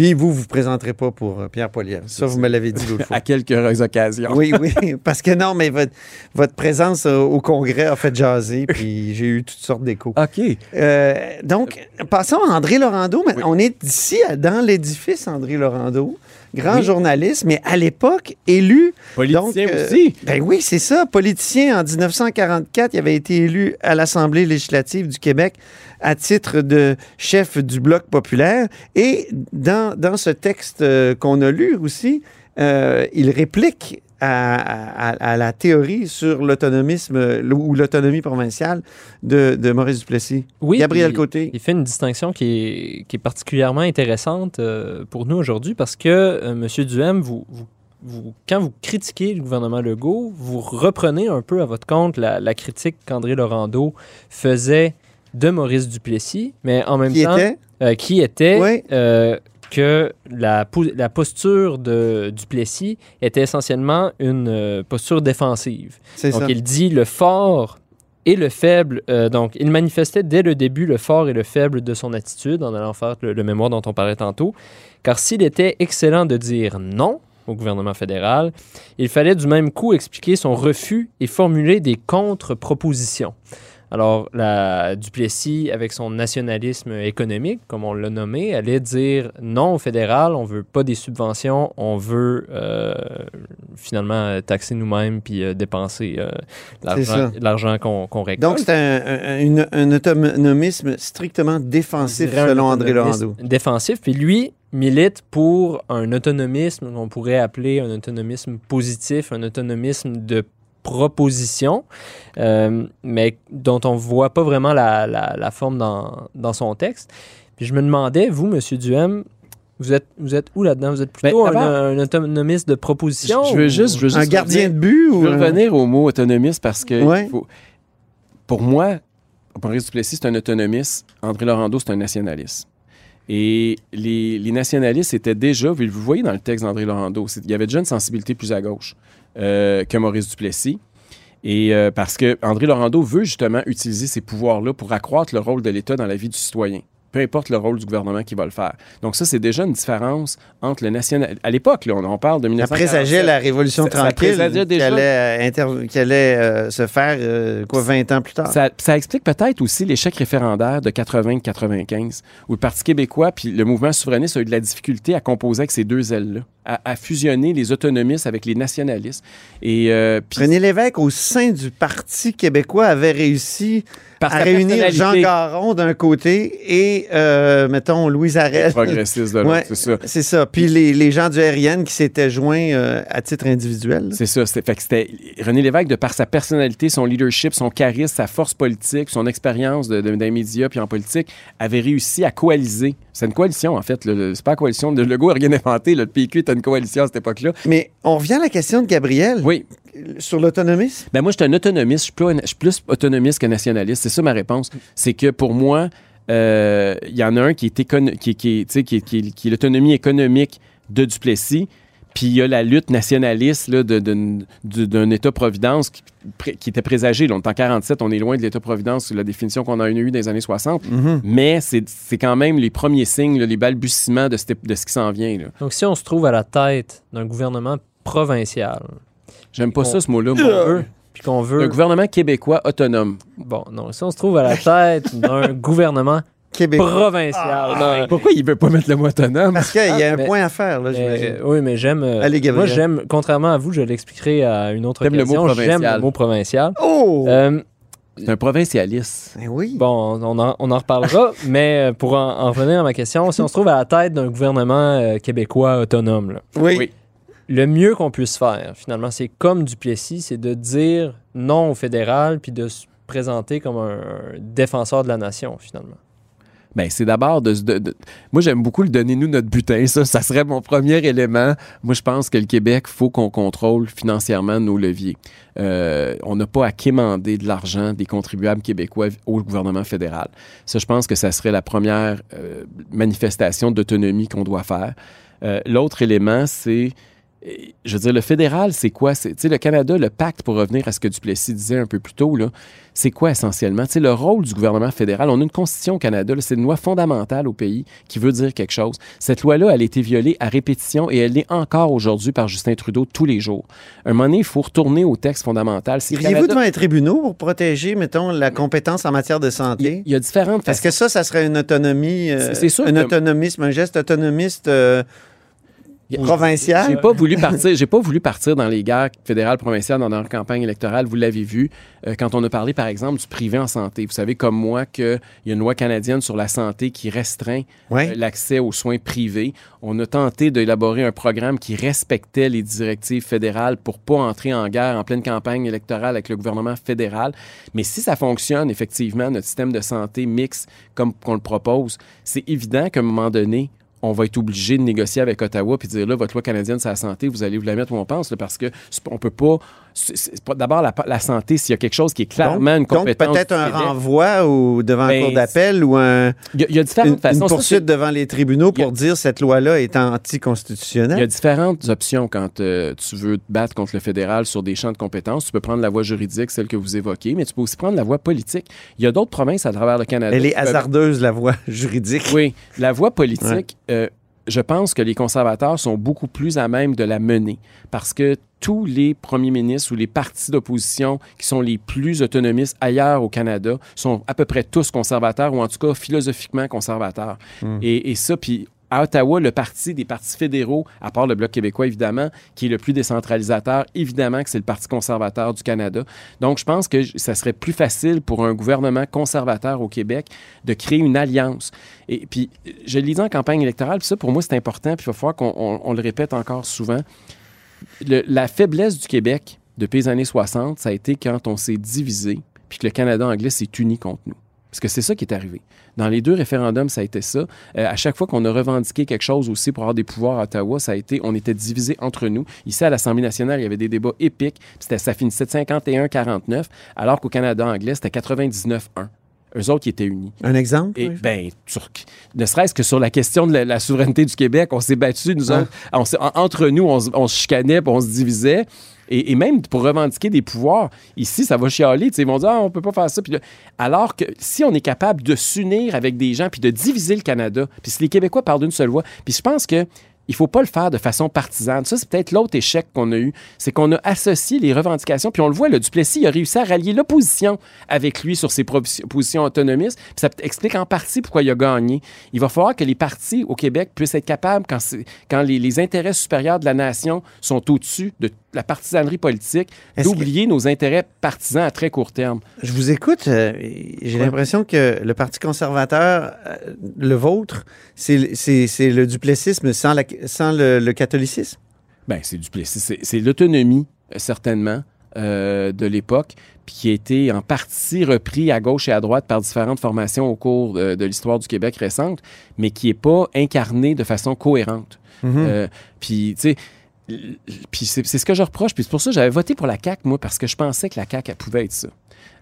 Puis vous, vous ne présenterez pas pour euh, Pierre Poilievre. Ça, vous me l'avez dit l'autre fois. À quelques occasions. Oui, oui, parce que non, mais votre, votre présence euh, au Congrès a fait jaser, puis j'ai eu toutes sortes d'échos. OK. Euh, donc, passons à André Laurando. Oui. On est ici, dans l'édifice André Laurando, grand Oui. journaliste, mais à l'époque élu. Politicien Donc, euh, aussi. Ben oui, c'est ça. Politicien en 1944, il avait été élu à l'Assemblée législative du Québec à titre de chef du Bloc populaire. Et dans, dans ce texte euh, qu'on a lu aussi, euh, il réplique à, à- à la théorie sur l'autonomisme ou l'autonomie provinciale de, de Maurice Duplessis. Oui, Gabriel il- Côté. Il fait une distinction qui est, qui est particulièrement intéressante euh, pour nous aujourd'hui parce que, euh, M. Duhem, vous, vous- vous- quand vous critiquez le gouvernement Legault, vous reprenez un peu à votre compte la, la critique qu'André Laurando faisait de Maurice Duplessis, mais en même Qui temps, était? euh, qui était Oui. euh, que la, po- la posture de Duplessis était essentiellement une euh, posture défensive. Donc, ça. il dit le fort et le faible. euh, donc, il manifestait dès le début le fort et le faible de son attitude en allant faire le, le mémoire dont on parlait tantôt. Car s'il était excellent de dire non au gouvernement fédéral, il fallait du même coup expliquer son refus et formuler des contre-propositions. Alors, la Duplessis, avec son nationalisme économique, comme on l'a nommé, allait dire non au fédéral, on veut pas des subventions, on veut euh, finalement euh, taxer nous-mêmes puis euh, dépenser euh, l'argent qu'on récolte. Donc, c'est un, un- une- un autonomisme strictement défensif, selon André Laurando. Défensif. Puis lui milite pour un autonomisme qu'on pourrait appeler un autonomisme positif, un autonomisme de proposition, euh, mais dont on voit pas vraiment la, la- la forme dans, dans son texte. Puis je me demandais, vous, Monsieur Duhem, vous êtes, vous êtes où là-dedans? Vous êtes plutôt Ben, un, autonomiste de proposition? Je veux ou- juste, je veux juste Un gardien revenir- de but Je veux revenir au mot autonomiste parce que Ouais. faut- pour moi, Maurice Duplessis, c'est un autonomiste. André Laurando, c'est un nationaliste. Et les, les nationalistes étaient déjà, vous le voyez dans le texte d'André Laurando, il y avait déjà une sensibilité plus à gauche euh, que Maurice Duplessis. Et euh, parce que André Laurando veut justement utiliser ces pouvoirs-là pour accroître le rôle de l'État dans la vie du citoyen. Peu importe le rôle du gouvernement qui va le faire. Donc ça, c'est déjà une différence entre le national... À l'époque, là, on, on parle de Ça 1947. présageait la révolution Ça- ça tranquille qui allait, euh, inter- qui allait, euh, se faire quoi, 20 ans plus tard. Ça, ça explique peut-être aussi l'échec référendaire de 80-95, où le Parti québécois puis le mouvement souverainiste a eu de la difficulté à composer avec ces deux ailes-là, à, à fusionner les autonomistes avec les nationalistes. Et euh, René Lévesque, au sein du Parti québécois, avait réussi par à réunir Jean Garon d'un côté et, euh, mettons, Louise Arel. progressiste de l'autre, Ouais. c'est ça. C'est ça. Puis les, les gens du RN qui s'étaient joints euh, à titre individuel. C'est ça. Fait que c'était René Lévesque, de par sa personnalité, son leadership, son charisme, sa force politique, son expérience de, de- d'un média puis en politique, avait réussi à coaliser. C'est une coalition, en fait. c'est pas une coalition. De, Legault n'a rien inventé. là. Le PQ une coalition à cette époque-là. Mais on revient à la question de Gabriel Oui. sur l'autonomisme? Ben moi, je suis un autonomiste. Je suis plus, je suis plus autonomiste que nationaliste. C'est ça ma réponse. C'est que pour moi, euh, il y en a un qui est, qui, qui, qui, qui- qui est l'autonomie économique de Duplessis. Puis il y a la lutte nationaliste d'un État-providence qui, était présagé. Là, on est en 47, on est loin de l'État-providence, c'est la définition qu'on a eue dans les années 60. Mais c'est c'est quand même les premiers signes, là, les balbutiements de, cette- de ce qui s'en vient. là. Donc, si on se trouve à la tête d'un gouvernement provincial, J'aime pas ça, ce mot-là. qu'on moi. veut, puis qu'on Un veut... gouvernement québécois autonome. Bon, non, si on se trouve à la tête d'un gouvernement Québec. provincial... non, Pourquoi il veut pas mettre le mot autonome? Parce qu'il y a Ah, un mais- point à faire, là, Mais, oui, mais j'aime. euh, Allez, Gabriel. Moi, j'aime, contrairement à vous, je l'expliquerai à une autre T'aimes le mot occasion. J'aime le mot provincial. Oh! Euh, C'est un provincialiste. Ben oui. bon, on en, on en reparlera, mais euh, pour en, en revenir à ma question, si on se trouve à la tête d'un gouvernement euh, québécois autonome, là, oui. oui. le mieux qu'on puisse faire, finalement, c'est comme Duplessis, c'est de dire non au fédéral puis de se présenter comme un, un défenseur de la nation, finalement. Ben, c'est d'abord de, Moi, j'aime beaucoup le donner-nous notre butin. Ça, ça serait mon premier élément. Moi, je pense que le Québec, faut qu'on contrôle financièrement nos leviers. Euh, on n'a pas à quémander de l'argent des contribuables québécois au gouvernement fédéral. Ça, je pense que ça serait la première euh, manifestation d'autonomie qu'on doit faire. Euh, L'autre élément, c'est je veux dire, le fédéral, c'est quoi? C'est, le Canada, le pacte, pour revenir à ce que Duplessis disait un peu plus tôt, là, c'est quoi essentiellement? Tu sais, le rôle du gouvernement fédéral, on a une constitution au Canada, c'est une loi fondamentale au pays qui veut dire quelque chose. Cette loi-là, elle a été violée à répétition et elle l'est encore aujourd'hui par Justin Trudeau tous les jours. Un moment donné, il faut retourner au texte fondamental. Iriez-vous Canada- devant les tribunaux pour protéger, mettons, la compétence en matière de santé? il y a différentes Parce que ça, ça serait une autonomie, euh, C'est- c'est sûr un que- autonomisme, un geste autonomiste euh, provincial. J'ai pas voulu partir. J'ai pas voulu partir dans les guerres fédérales, provinciales dans leur campagne électorale. Vous l'avez vu euh, quand on a parlé, par exemple, du privé en santé. Vous savez comme moi qu'il y a une loi canadienne sur la santé qui restreint Ouais. euh, l'accès aux soins privés. On a tenté d'élaborer un programme qui respectait les directives fédérales pour pas entrer en guerre en pleine campagne électorale avec le gouvernement fédéral. Mais si ça fonctionne effectivement, notre système de santé mixte comme qu'on le propose, c'est évident qu'à un moment donné, on va être obligé de négocier avec Ottawa puis dire là, votre loi canadienne sur la santé, vous allez vous la mettre où on pense, là, parce que c'est on peut pas. D'abord, la, la santé, s'il y a quelque chose qui est clairement une donc, compétence. peut-être du un Québec, renvoi ou devant Ben, la cour d'appel ou un, Il y a, y a différentes une, une façons. Ça, c'est- poursuite devant les tribunaux y a- pour dire cette loi-là est Il y a anticonstitutionnelle. différentes options quand euh, tu veux te battre contre le fédéral sur des champs de compétences. Tu peux prendre la voie juridique, celle que vous évoquez, mais tu peux aussi prendre la voie politique. Il y a d'autres provinces à travers le Canada. Elle est peuvent- hasardeuse, la voie juridique. Oui, la voie politique, euh, je pense que les conservateurs sont beaucoup plus à même de la mener parce que tous les premiers ministres ou les partis d'opposition qui sont les plus autonomistes ailleurs au Canada sont à peu près tous conservateurs ou en tout cas philosophiquement conservateurs. Et, et ça, puis à Ottawa, le parti des partis fédéraux, à part le Bloc québécois évidemment, qui est le plus décentralisateur, évidemment que c'est le Parti conservateur du Canada. Donc je pense que ça serait plus facile pour un gouvernement conservateur au Québec de créer une alliance. Et puis, je l'ai dit en campagne électorale, puis ça pour moi c'est important, puis il va falloir qu'on on- on le répète encore souvent. La faiblesse du Québec depuis les années 60, ça a été quand on s'est divisé, puis que le Canada anglais s'est uni contre nous. Parce que c'est ça qui est arrivé. Dans les deux référendums, ça a été ça. Euh, à chaque fois qu'on a revendiqué quelque chose aussi pour avoir des pouvoirs à Ottawa, ça a été, on était divisés entre nous. Ici, à l'Assemblée nationale, il y avait des débats épiques. c'était- Ça finissait de 51-49, alors qu'au Canada anglais, c'était 99-1. Eux autres, ils étaient unis. Un exemple? Et oui. ben, sur- ne serait-ce que sur la question de la, la souveraineté du Québec, on s'est battus, nous Ah. autres. On entre nous, on, se- on se chicanait, puis on se divisait. Et, et même pour revendiquer des pouvoirs, ici, ça va chialer. tu sais, Ils vont dire, ah, on peut pas faire ça. Puis là- alors que si on est capable de s'unir avec des gens, puis de diviser le Canada, puis si les Québécois parlent d'une seule voix, puis je pense que il faut pas le faire de façon partisane. Ça, c'est peut-être l'autre échec qu'on a eu. C'est qu'on a associé les revendications. Puis on le voit, le Duplessis il a réussi à rallier l'opposition avec lui sur ses positions autonomistes. Puis ça explique en partie pourquoi il a gagné. Il va falloir que les partis au Québec puissent être capables, quand les, les intérêts supérieurs de la nation sont au-dessus de la partisanerie politique, que- d'oublier nos intérêts partisans à très court terme. Je vous écoute. euh, j'ai Ouais. l'impression que le Parti conservateur, euh, le vôtre, c'est le duplessisme sans, la- sans le, le catholicisme? Ben, c'est Duplessis. C'est, l'autonomie, euh, certainement, euh, de l'époque, puis qui a été en partie repris à gauche et à droite par différentes formations au cours de, de l'histoire du Québec récente, mais qui n'est pas incarné de façon cohérente. Mhm. Euh, puis, tu sais, puis c'est, ce que je reproche. Puis c'est pour ça que j'avais voté pour la CAQ, moi, parce que je pensais que la CAQ, elle pouvait être ça.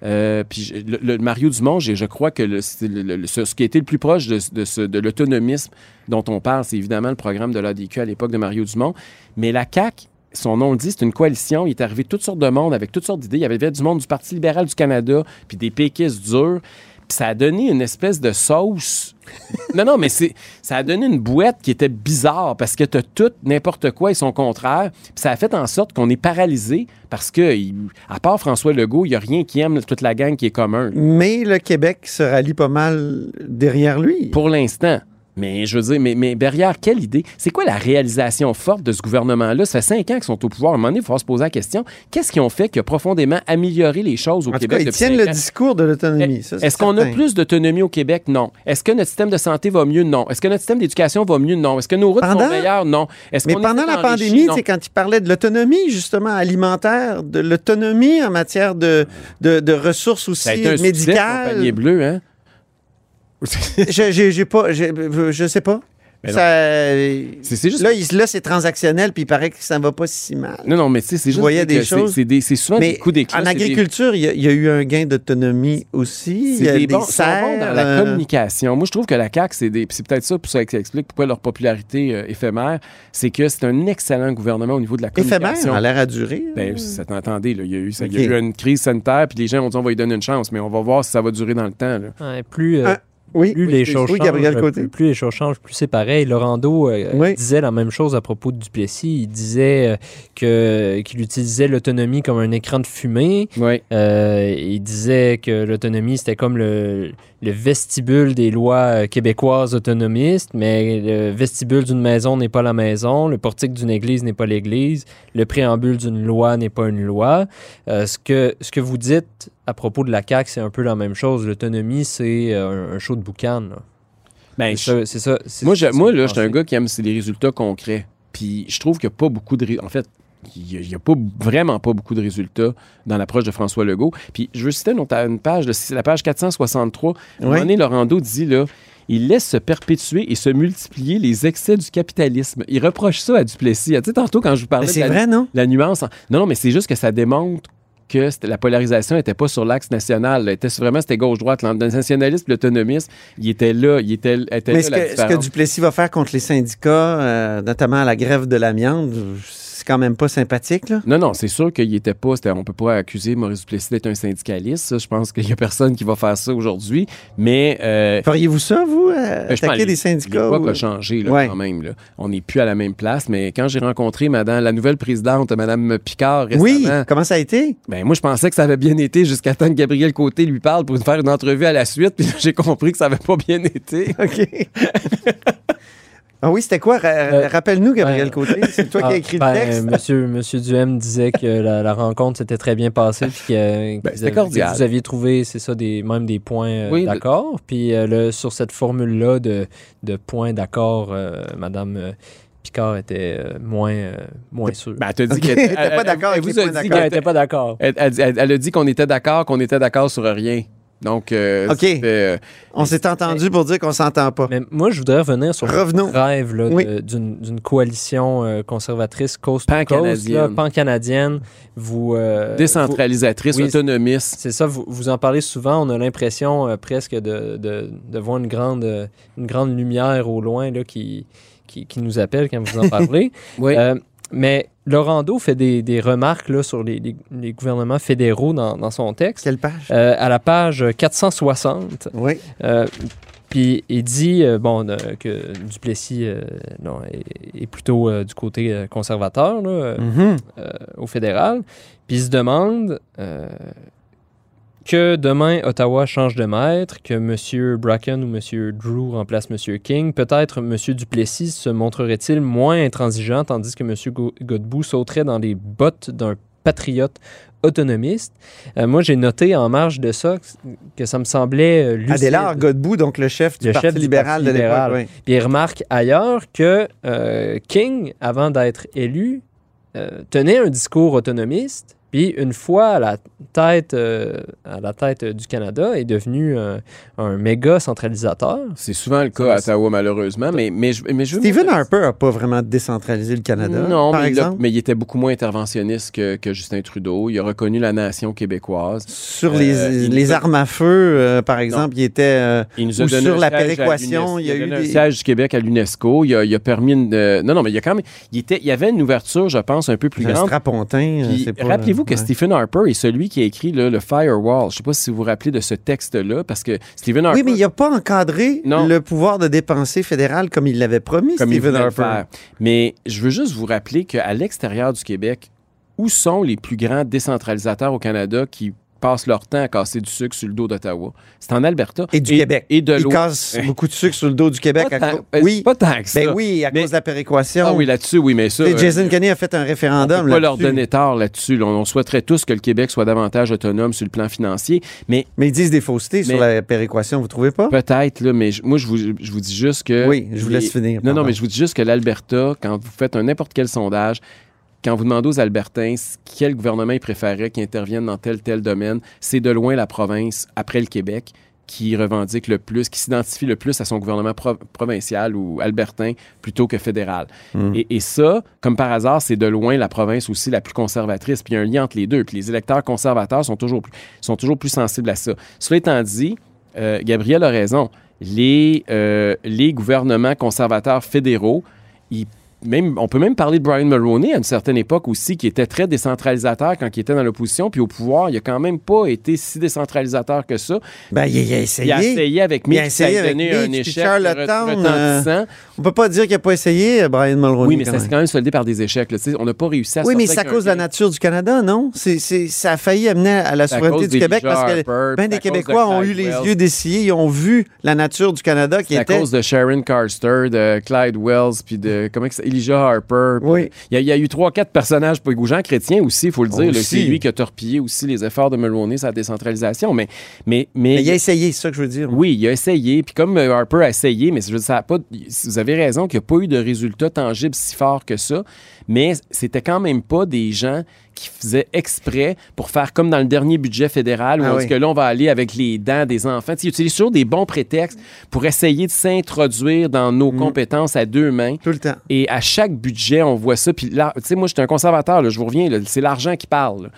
Euh, puis je- le, Mario Dumont, j'ai- je crois que ce, qui été le plus proche de, de de l'autonomisme dont on parle, c'est évidemment le programme de l'ADQ à l'époque de Mario Dumont. Mais la CAQ, son nom le dit, c'est une coalition. Il est arrivé toutes sortes de monde avec toutes sortes d'idées. Il y avait du monde du Parti libéral du Canada, puis des péquistes durs. Puis ça a donné une espèce de sauce. non, non, mais c'est, ça a donné une boîte qui était bizarre parce que t'as tout, n'importe quoi et son contraire. Puis ça a fait en sorte qu'on est paralysé parce que, il- à part François Legault, il n'y a rien qui aime toute la gang qui est commun. Mais le Québec se rallie pas mal derrière lui. Pour l'instant. Mais je veux dire, mais, mais derrière, quelle idée? C'est quoi la réalisation forte de ce gouvernement-là? Ça fait cinq ans qu'ils sont au pouvoir. À un moment donné, il faut se poser la question, qu'est-ce qu'ils ont fait qui a profondément amélioré les choses au en tout Québec cas, ils tiennent le ans? discours de l'autonomie. c'est Est-ce qu'on a plus d'autonomie au Québec? Non. Est-ce que notre système de santé va mieux? Non. Est-ce que notre système d'éducation va mieux? Non. Est-ce que nos routes Pendant- sont meilleures? Non. Est-ce Mais pendant la pandémie, sais, quand il parlait de l'autonomie, justement, alimentaire, de l'autonomie en matière de, de, de ressources aussi médicales. bleu, hein? Je j'ai- j'ai pas, je sais pas. C'est c'est juste... là, il- là, c'est transactionnel, puis il paraît que ça va pas si mal. Non, non, mais tu sais, c'est juste voyais des c'est- choses. c'est des- c'est souvent Mais des coups d'éclat. en agriculture, il y, a- il y a eu un gain d'autonomie aussi. Il y C'est a des des bons, serres, dans la euh, communication. Moi, je trouve que la CAQ, c'est des- c'est peut-être ça, pour ça que ça explique pourquoi leur popularité euh, éphémère, c'est que c'est un excellent gouvernement au niveau de la éphémère, communication. a l'air à durer. Ben, ça t'entendez, là. Il y, a eu, ça- il y a eu une crise sanitaire, puis les gens ont dit on va lui donner une chance, mais on va voir si ça va durer dans le temps. là. Ouais, plus, euh, oui, plus oui, les choses oui, changent, Gabriel Côté. plus, plus les choses changent, plus c'est pareil. Laurando euh, Oui. disait la même chose à propos de Duplessis. Il disait euh, que qu'il utilisait l'autonomie comme un écran de fumée. Euh, il disait que l'autonomie, c'était comme le, le vestibule des lois québécoises autonomistes, mais le vestibule d'une maison n'est pas la maison, le portique d'une église n'est pas l'église, le préambule d'une loi n'est pas une loi. Ce, que, ce que vous dites à propos de la CAQ, c'est un peu la même chose. L'autonomie, c'est euh, un, un show de boucan. là. Ben, C'est ça. c'est ça- c'est- Moi, je, moi là, je suis un gars qui aime c'est les résultats concrets. Puis je trouve qu'il n'y a pas beaucoup de... En fait, il n'y a, pas, vraiment pas beaucoup de résultats dans l'approche de François Legault. Puis je veux citer une, une page, la page 463. À un moment Oui. donné, Laurando dit, là, il laisse se perpétuer et se multiplier les excès du capitalisme. Il reproche ça à Duplessis. Tu sais, tantôt, quand je vous parlais de c'est la, vrai, non? la nuance... en- Non, non, mais c'est juste que ça démontre que la polarisation n'était pas sur l'axe national. là. était vraiment c'était gauche-droite. Le nationalisme et l'autonomisme, il était là. Il était, était Mais là, ce la que, ce que différence. Duplessis va faire contre les syndicats, euh, notamment à la grève de l'amiante, quand même pas sympathique, là? Non, non, c'est sûr qu'il était pas. c'était- on peut pas accuser Maurice Duplessis d'être un syndicaliste. Je pense qu'il y a personne qui va faire ça aujourd'hui. Mais euh, Feriez-vous ça, vous, euh, Ben, pense attaquer des syndicats? l'époque ou- a changé là, Ouais. quand même. Là. On n'est plus à la même place. Mais quand j'ai rencontré madame, la nouvelle présidente, Mme Picard, récemment, Oui, comment ça a été? ben, moi, je pensais que ça avait bien été jusqu'à temps que Gabriel Côté lui parle pour faire une entrevue à la suite. Puis là, j'ai compris que ça avait pas bien été. OK. Ah oui, c'était quoi? Ra- Euh, Rappelle-nous, Gabriel ouais. Côté. C'est toi qui as écrit ben, le texte. Monsieur, monsieur Duhem disait que la, la rencontre s'était très bien passée, puis que, Ben, que vous- cordial. que vous aviez trouvé, c'est ça, des, même des points euh, Oui, de- d'accord. Puis euh, le- sur cette formule-là de, de points d'accord, euh, Madame euh, Picard était euh, moins, euh, moins sûre. Ben, elle t'a dit qu'elle n'était pas d'accord. Elle, elle- elle- elle a dit qu'on était d'accord, qu'on était d'accord sur rien. Donc, euh, OK. euh, On s'est entendu pour dire qu'on s'entend pas. Mais moi, je voudrais revenir sur Revenons. le rêve là, Oui. de- d'une d'une coalition euh, conservatrice coast Pan-canadienne. là, pan-canadienne. Vous, euh, vous- décentralisatrice, oui, autonomiste. C'est ça, vous, vous en parlez souvent. On a l'impression euh, presque de, de, de voir une grande, une grande lumière au loin là, qui, qui, qui nous appelle quand vous en parlez. Oui. Mais Laurando fait des, des remarques là, sur les, les- les gouvernements fédéraux dans, dans son texte. Quelle page? Euh, à la page 460, Oui. euh, puis il dit euh, bon, que Duplessis non, est, est plutôt du côté conservateur là, euh, au fédéral. Puis il se demande que demain Ottawa change de maître, que M. Bracken ou M. Drew remplace M. King. Peut-être M. Duplessis se montrerait-il moins intransigeant, tandis que M. Go- Godbout sauterait dans les bottes d'un patriote autonomiste. Euh, moi, j'ai noté en marge de ça que, que ça me semblait euh, lucide. Adélard Godbout, donc le chef du Le Parti chef du libéral Parti de l'époque. libéral. oui. Puis il remarque ailleurs que euh, King, avant d'être élu, euh, tenait un discours autonomiste. Puis une fois à la tête, euh, à la tête du Canada, est devenu euh, un méga centralisateur. C'est souvent le cas à Ottawa, malheureusement. Mais, mais, je, mais je Stephen Harper n'a pas vraiment décentralisé le Canada, Non, par mais, il a- exemple? mais il était beaucoup moins interventionniste que, que Justin Trudeau. Il a reconnu la nation québécoise. Sur Euh, les, il les a- armes à feu, euh, par exemple, il était... euh, Il nous a Ou donné sur un la péréquation, il y a eu donné un des- siège du Québec à l'UNESCO. Il a, il a permis une. euh, non, non, mais il y a quand même. Il, était, il y avait une ouverture, je pense, un peu plus un grande. strapontin. euh, Puis, c'est pas- Rappelez-vous que ouais. Stephen Harper est celui qui a écrit là, le Firewall. Je ne sais pas si vous vous rappelez de ce texte-là, parce que Stephen Harper. Oui, mais il n'a pas encadré Non. le pouvoir de dépenser fédéral comme il l'avait promis, comme il Stephen Harper. faire. Mais je veux juste vous rappeler qu'à l'extérieur du Québec, où sont les plus grands décentralisateurs au Canada qui passent leur temps à casser du sucre sur le dos d'Ottawa? C'est en Alberta. Et du Québec. Et de Il l'eau. casse beaucoup de sucre sur le dos du Québec. Pas tant- ben, Oui, Pas tant que ça. ben oui, à Mais- cause de la péréquation. Ah oui, là-dessus, oui, mais ça. Tu sais, euh, Jason Kenney a fait un On référendum peut pas leur donner tort là-dessus. là. On souhaiterait tous que le Québec soit davantage autonome sur le plan financier. Mais Mais ils disent des faussetés sur la péréquation, vous trouvez pas? peut-être, là, mais moi, je vous, je vous dis juste que. Oui, je vous laisse les- finir. Non, non, mais je vous dis juste que l'Alberta, quand vous faites un n'importe quel sondage, quand vous demandez aux Albertains quel gouvernement ils préféraient qui intervienne dans tel, tel domaine, c'est de loin la province, après le Québec, qui revendique le plus, qui s'identifie le plus à son gouvernement pro- provincial ou albertain plutôt que fédéral. Mm. Et, et ça, comme par hasard, c'est de loin la province aussi la plus conservatrice. Puis il y a un lien entre les deux. Puis les électeurs conservateurs sont toujours plus, sont toujours plus sensibles à ça. Cela étant dit, euh, Gabriel a raison. Les, euh, les gouvernements conservateurs fédéraux, ils- même, on peut même parler de Brian Mulroney à une certaine époque aussi, qui était très décentralisateur quand il était dans l'opposition, puis au pouvoir, il a quand même pas été si décentralisateur que ça. Ben, il, il a essayé. Il a essayé avec Il a Mitch, ça a essayé avec donné un Mitch, puis échec Charlottetown, retentissant. On peut pas dire qu'il n'a pas essayé, euh, Brian Mulroney. oui, mais quand ça s'est quand même soldé par des échecs. là. On n'a pas réussi à Oui, mais c'est à cause de la nature du Canada, non? C'est, ça a failli amener à la souveraineté du Québec parce que Harper, ben des de Québécois ont eu les yeux dessillés, ils ont vu la nature du Canada qui C'est à était... cause de Sharon Carster, de Clyde Wells, puis de comment que c'est, Elijah Harper. Oui. Il y, a, il y a eu trois, quatre personnages, puis Jean Chrétien aussi, il faut le dire. C'est lui qui a torpillé aussi les efforts de Mulroney sur la décentralisation. Mais, mais, mais, Mais il a essayé, c'est ça que je veux dire. oui, il a essayé. Puis comme euh, Harper a essayé, mais je veux dire, ça a pas, vous avez raison qu'il n'y a pas eu de résultat tangible si fort que ça. Mais c'était quand même pas des gens qui faisaient exprès pour faire comme dans le dernier budget fédéral où Ah on oui. dit que là, on va aller avec les dents des enfants. Ils utilisent toujours des bons prétextes pour essayer de s'introduire dans nos Mm. compétences à deux mains. Tout le temps. Et à chaque budget, on voit ça. Puis là, tu sais, moi, je suis un conservateur, là, je vous reviens, c'est l'argent qui parle. là.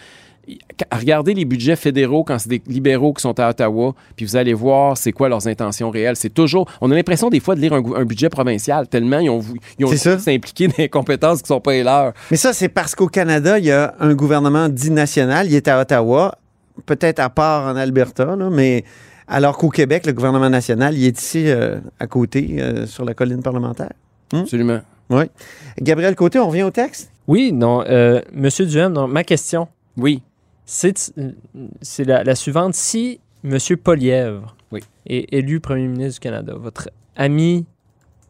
Regardez les budgets fédéraux quand c'est des libéraux qui sont à Ottawa, puis vous allez voir c'est quoi leurs intentions réelles. C'est toujours. On a l'impression des fois de lire un, budget provincial tellement ils ont, ils ont s'impliquer dans des compétences qui sont pas les leurs. Mais ça, c'est parce qu'au Canada, il y a un gouvernement dit national, il est à Ottawa, peut-être à part en Alberta, là, mais alors qu'au Québec, le gouvernement national, il est ici euh, à côté, euh, sur la colline parlementaire. Absolument. Oui. Gabriel Côté, on revient au texte? Oui, non. euh, Monsieur Duhem, non, ma question, Oui. C'est la, la suivante. Si Monsieur Polièvre Oui. est élu premier ministre du Canada, votre ami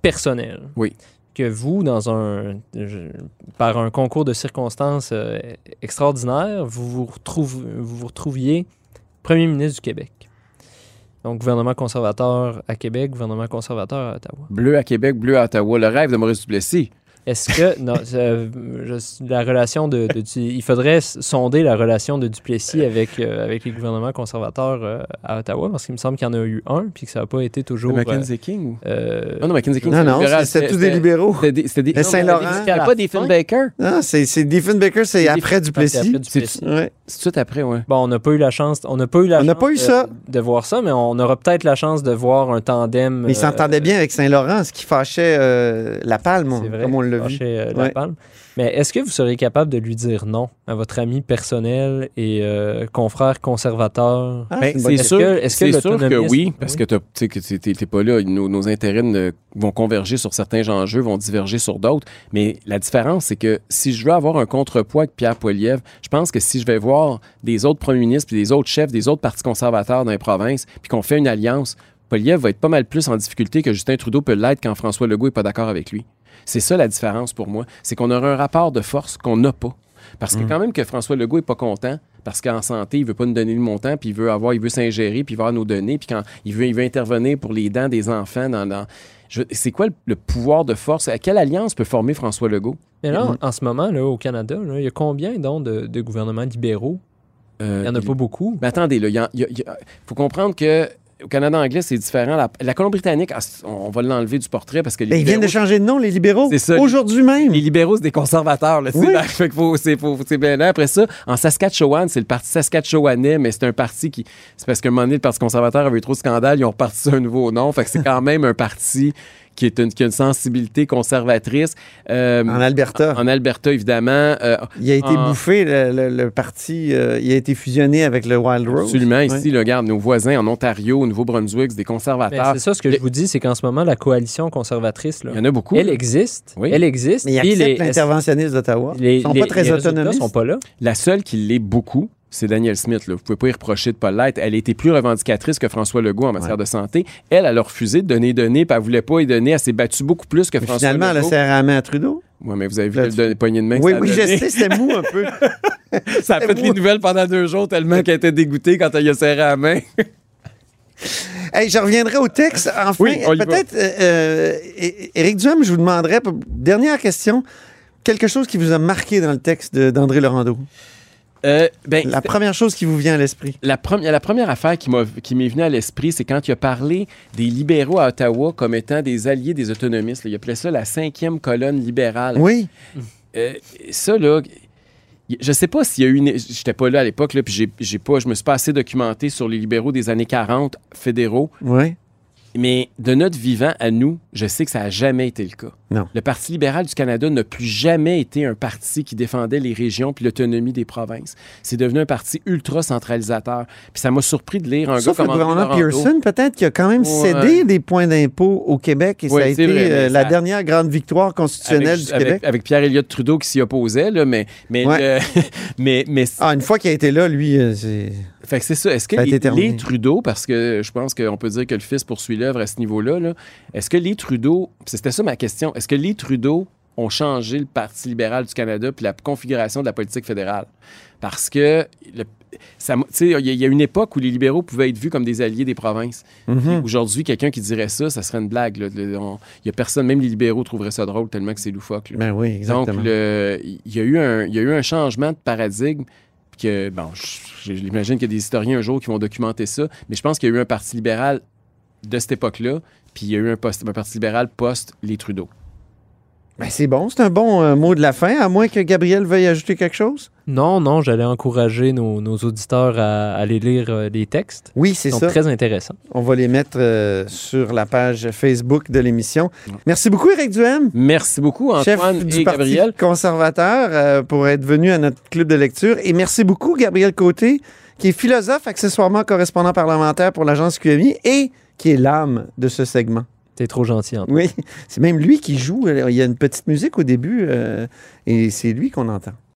personnel, Oui. que vous, dans un, je- par un concours de circonstances euh, extraordinaire, vous vous, retrouve- vous vous retrouviez premier ministre du Québec. Donc, gouvernement conservateur à Québec, gouvernement conservateur à Ottawa. Bleu à Québec, bleu à Ottawa. Le rêve de Maurice Duplessis. Est-ce que non, euh, je- la relation de, il faudrait sonder la relation de Duplessis avec euh, avec les gouvernements conservateurs euh, à Ottawa parce qu'il me semble qu'il y en a eu un puis que ça n'a pas été Le toujours. Mackenzie King ou... euh, euh, Ah non, Mackenzie King, Non, non, c'était tous des libéraux. C'était des, c'était- C'était pas des Baker. Non, c'est c'est Diefenbaker, c'est c'est après Duplessis. C'est tout de suite après, ouais. Bon, on n'a pas eu la chance, on n'a pas eu la On n'a pas eu de, ça. de voir ça, mais on aura peut-être la chance de voir un tandem. Mais il s'entendait euh, bien avec Saint-Laurent, ce qui fâchait euh, la palme, comme on l'a vu. fâché, euh, la Ouais. palme. Mais est-ce que vous seriez capable de lui dire non à votre ami personnel et euh, confrère conservateur? Ah, Ben, c'est c'est question. sûr, que- c'est sûr que oui, parce que tu sais que t'es- t'es t'es pas là. Nos, nos intérêts ne- vont converger sur certains enjeux, vont diverger sur d'autres. Mais la différence, c'est que si je veux avoir un contrepoids avec Pierre Poilievre, je pense que si je vais voir des autres premiers ministres, puis des autres chefs, des autres partis conservateurs dans les provinces, puis qu'on fait une alliance, Poilievre va être pas mal plus en difficulté que Justin Trudeau peut l'être quand François Legault est pas d'accord avec lui. C'est ça la différence pour moi. C'est qu'on aura un rapport de force qu'on n'a pas. Parce que quand même que François Legault est pas content, parce qu'en santé, il veut pas nous donner le montant, puis il veut avoir, il veut s'ingérer, puis il veut avoir nos données, puis quand il veut, il veut intervenir pour les dents des enfants dans, c'est quoi le, le pouvoir de force? À quelle alliance peut former François Legault? Mais là, en ce moment, là, au Canada, là, il y a combien donc de, de gouvernements libéraux? Euh, Il n'y en a il- pas beaucoup. Mais attendez, il faut comprendre que au Canada anglais, c'est différent. La, la Colombie-Britannique, ah, on va l'enlever du portrait parce que les Ben, ils viennent de changer de nom, les libéraux, C'est ça. aujourd'hui même. Les libéraux, c'est des conservateurs. Là. Fait que faut- c'est faut- c'est bien là. Après ça, en Saskatchewan, c'est le parti saskatchewanais, mais c'est un parti qui. C'est parce qu'à un moment donné, le Parti conservateur avait eu trop de scandales, ils ont reparti un nouveau nom. Fait que c'est quand même un parti qui, est une, qui a une sensibilité conservatrice. Euh, En Alberta. en Alberta, évidemment. euh, Il a été en- bouffé, le, le- le parti, euh, il a été fusionné avec le Wild Rose. absolument. Ici, là, regarde, nos voisins en Ontario, au Nouveau-Brunswick, des Mais conservateurs. c'est ça ce que Le- je vous dis, c'est qu'en ce moment, la coalition conservatrice, là, Il y en a beaucoup. elle existe. Oui. Elle existe. Mais ils puis acceptent les- l'interventionnisme d'Ottawa. les- Ils sont les- pas très les autonomistes. sont pas là. La seule qui l'est beaucoup, c'est Danielle Smith. Là. Vous pouvez pas y reprocher de pas l'être. Elle été plus revendicatrice que François Legault en matière Ouais. de santé. Elle, elle a refusé de donner des données, puis elle voulait pas y donner. Elle s'est battue beaucoup plus que Mais François Finalement, elle a Legault. serré la main à Trudeau. Ouais, mais vous avez vu Là, le poignée de main que Oui, a oui, je sais, c'était mou un peu. Ça a fait les nouvelles pendant deux jours tellement qu'elle était dégoûtée quand elle y a serré la main. Hey, je reviendrai au texte. Enfin, Oui, peut-être, euh, euh, Éric Duham, je vous demanderais, dernière question, quelque chose qui vous a marqué dans le texte d'André Laurando. Euh, ben, La première chose qui vous vient à l'esprit. La, première la première affaire qui m'est venue à l'esprit, c'est quand il a parlé des libéraux à Ottawa comme étant des alliés des autonomistes. là. Il appelait ça la cinquième colonne libérale. Oui. Euh, ça, là, je sais pas s'il y a eu une. J'étais pas là à l'époque, puis j'ai pas, je me suis pas assez documenté sur les libéraux des années 40 fédéraux, Oui. Mais de notre vivant à nous, je sais que ça a jamais été le cas. Non. Le Parti libéral du Canada n'a plus jamais été un parti qui défendait les régions puis l'autonomie des provinces. C'est devenu un parti ultra centralisateur. Puis ça m'a surpris de lire un Sauf gars le comme André gouvernement. Pearson, peut-être, qui a quand même Ouais. cédé des points d'impôt au Québec et Oui, ça a été vrai, euh, la dernière grande victoire constitutionnelle avec, du avec- Québec. avec Pierre Elliott Trudeau qui s'y opposait, là, mais, mais, Ouais. le- mais, mais Ah, une fois qu'il a été là, lui, euh, c'est. Fait que c'est ça. Est-ce que les, les Trudeau, parce que je pense qu'on peut dire que le fils poursuit l'œuvre à ce niveau-là, là, est-ce que les Trudeau, c'était ça ma question, est-ce que les Trudeau ont changé le Parti libéral du Canada puis la configuration de la politique fédérale? Parce que le- il y, a- il y a une époque où les libéraux pouvaient être vus comme des alliés des provinces. Mhm. Aujourd'hui, quelqu'un qui dirait ça, ça serait une blague. Il y a personne, même les libéraux trouveraient ça drôle tellement que c'est loufoque. là. Ben oui, exactement. Donc, y, il y a eu un changement de paradigme. Que, bon, j'imagine qu'il y a des historiens un jour qui vont documenter ça, mais je pense qu'il y a eu un parti libéral de cette époque-là, puis il y a eu un, post- un parti libéral post-les Trudeau. Ben, c'est bon, c'est un bon euh, mot de la fin, à moins que Gabriel veuille ajouter quelque chose? Non, non, j'allais encourager nos, nos auditeurs à, aller lire euh, les textes. Oui, c'est Ils sont ça. très intéressants. On va les mettre euh, sur la page Facebook de l'émission. Merci beaucoup, Éric Duhem. Merci beaucoup, chef Antoine du et Parti Gabriel. conservateur, euh, pour être venu à notre club de lecture. Et merci beaucoup, Gabriel Côté, qui est philosophe, accessoirement correspondant parlementaire pour l'agence QMI et qui est l'âme de ce segment. Trop gentil. Oui, c'est même lui qui joue. Il y a une petite musique au début euh, et c'est lui qu'on entend.